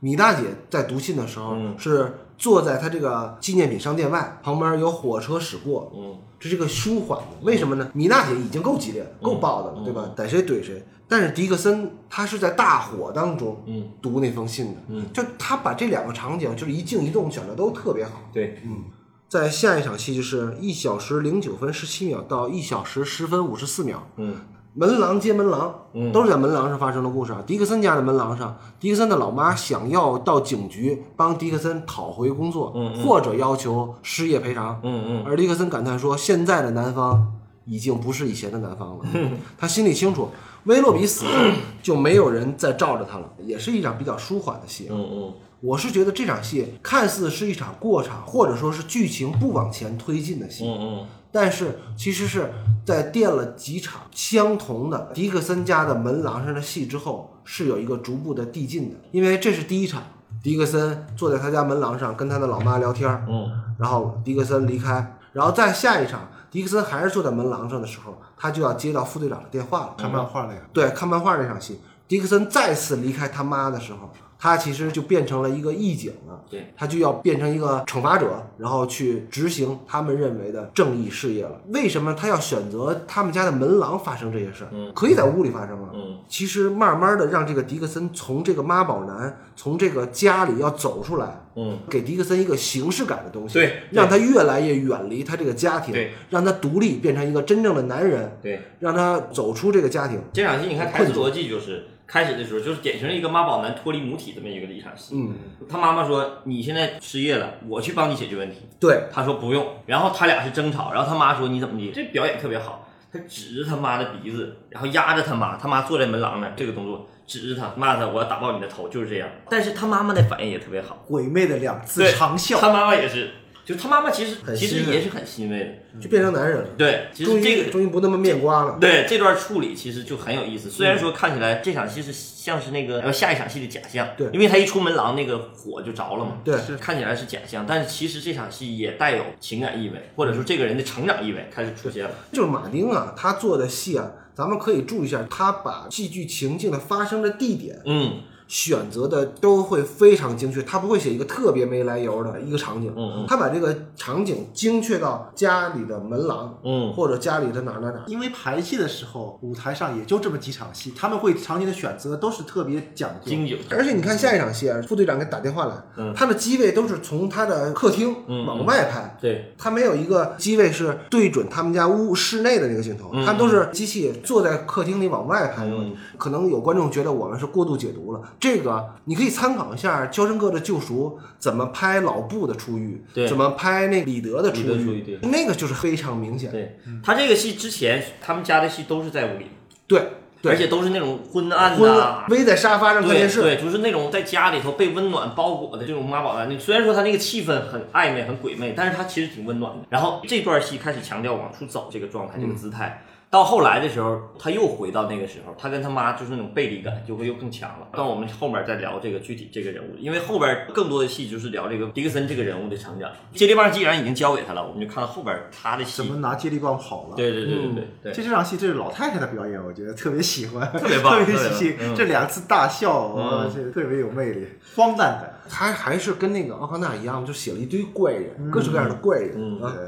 米大姐在读信的时候、嗯是坐在他这个纪念品商店外，旁边有火车驶过，嗯，这是个舒缓的。为什么呢？米娜姐已经够激烈了，够爆的了，对吧？逮谁怼谁。但是迪克森他是在大火当中，嗯，读那封信的，嗯，就他把这两个场景就是一静一动选的都特别好。对，嗯。在下一场戏就是一小时零九分十七秒到一小时十分五十四秒，嗯，门廊接门廊，嗯。都是在门廊上发生的故事啊。迪克森家的门廊上，迪克森的老妈想要到警局帮迪克森讨回工作，嗯或者要求失业赔偿，嗯嗯。而迪克森感叹说，现在的南方已经不是以前的南方了。他心里清楚，威洛比死了 就没有人再罩着他了，也是一场比较舒缓的戏啊。嗯嗯我是觉得这场戏看似是一场过场，或者说是剧情不往前推进的戏，嗯嗯但是其实是在垫了几场相同的迪克森家的门廊上的戏之后，是有一个逐步的递进的。因为这是第一场，迪克森坐在他家门廊上跟他的老妈聊天儿，嗯然后迪克森离开，然后再下一场，迪克森还是坐在门廊上的时候，他就要接到副队长的电话了。看漫画那个，对，看漫画那场戏，迪克森再次离开他妈的时候，他其实就变成了一个义警了。对，他就要变成一个惩罚者，然后去执行他们认为的正义事业了。为什么他要选择他们家的门廊发生这些事儿？嗯可以在屋里发生啊。嗯其实慢慢的让这个迪克森从这个妈宝男，从这个家里要走出来，嗯，给迪克森一个形式感的东西，对对让他越来越远离他这个家庭对，让他独立，变成一个真正的男人，对。让他走出这个家庭。这场戏你看台词逻辑就是开始的时候就是典型的一个妈宝男脱离母体这么一个离场戏。嗯，他妈妈说你现在失业了，我去帮你解决问题。对，他说不用，然后他俩是争吵，然后他妈说你怎么的，这表演特别好，他指着他妈的鼻子，然后压着他妈，他妈坐在门廊那儿，这个动作指着他骂他，我要打爆你的头，就是这样。但是他妈妈的反应也特别好，鬼魅的两次长笑，他妈妈也是，就他妈妈其实其实也是很欣慰的，就变成男人了。对，其终于实这个终于不那么面瓜了。对这段处理其实就很有意思，虽然说看起来这场戏是像是那个呃下一场戏的假象，对。因为他一出门廊那个火就着了嘛，对。是看起来是假象，但是其实这场戏也带有情感意味，或者说这个人的成长意味开始出现了。就是马丁啊，他做的戏啊，咱们可以注意一下，他把戏剧情境的发生的地点嗯选择的都会非常精确，他不会写一个特别没来由的一个场景，嗯嗯。他把这个场景精确到家里的门廊，嗯。或者家里的哪哪哪。因为排戏的时候，舞台上也就这么几场戏，他们会场景的选择都是特别讲究。而且你看下一场戏啊，副队长给打电话来，嗯。他的机位都是从他的客厅嗯往外拍，对，他没有一个机位是对准他们家屋室内的那个镜头，嗯他都是机器坐在客厅里往外拍的。嗯。可能有观众觉得我们是过度解读了，这个你可以参考一下《肖申克的救赎》怎么拍老布的出狱，对怎么拍那李德的出李德出狱狱，那个就是非常明显。对他这个戏之前，他们家的戏都是在屋里，对对，而且都是那种昏暗的啊，偎在沙发上看电视。对，就是那种在家里头被温暖包裹的这种妈宝男。那虽然说他那个气氛很暧昧、很鬼魅，但是他其实挺温暖的。然后这段戏开始强调往出走这个状态、这个姿态。到后来的时候，他又回到那个时候，他跟他妈就是那种背离感就会又更强了。到我们后面再聊这个具体这个人物，因为后边更多的戏就是聊这个迪克森这个人物的成长。接力棒既然已经交给他了，我们就看到后边他的戏怎。么拿接力棒跑了？对对对对对对，这这场戏，这是老太太的表演，我觉得特别喜欢，特别棒 特别喜嗯这两次大笑，哇，嗯这特别有魅力，荒诞感。他还是跟那个奥康纳一样，就写了一堆怪人，各式各样的怪人、嗯啊。对，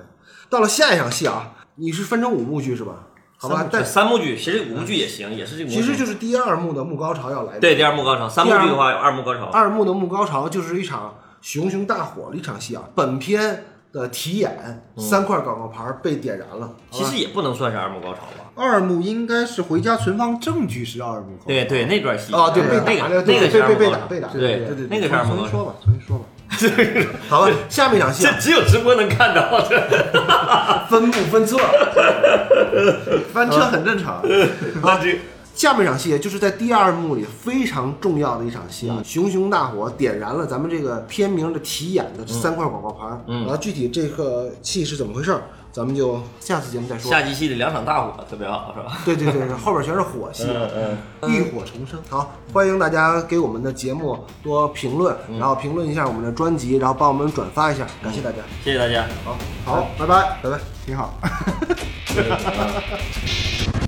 到了下一场戏啊，你是分成五幕剧是吧？好吧？但三幕剧，其实五幕剧也行，也是这其。实就是第二幕的幕高潮要来临。对第二幕高潮，三幕剧的话有二幕高潮。二幕的幕高潮就是一场熊熊大火的一场戏啊。本片的题眼三块广告牌被点燃了，其实也不能算是二幕高潮吧？二幕应该是回家存放证据是二幕口。对对，那段戏啊，对，被那个那个被被被。打被打，对对对对，那个是二幕高潮。重新说吧，重新说吧。好吧，下面一场戏啊这只有直播能看到。这。分不分错，翻车很正常。啊，下面一场戏就是在第二幕里非常重要的一场戏啊，熊熊大火点燃了咱们这个片名的题眼的这三块广告牌，嗯。然后具体这个戏是怎么回事儿，咱们就下次节目再说。下集戏的两场大火特别好，是吧？对对对，后边全是火戏。嗯嗯。浴火重生。好，欢迎大家给我们的节目多评论，然后评论一下我们的专辑，然后帮我们转发一下，感谢大家。谢谢大家。好，好，拜拜，拜拜。挺好。嗯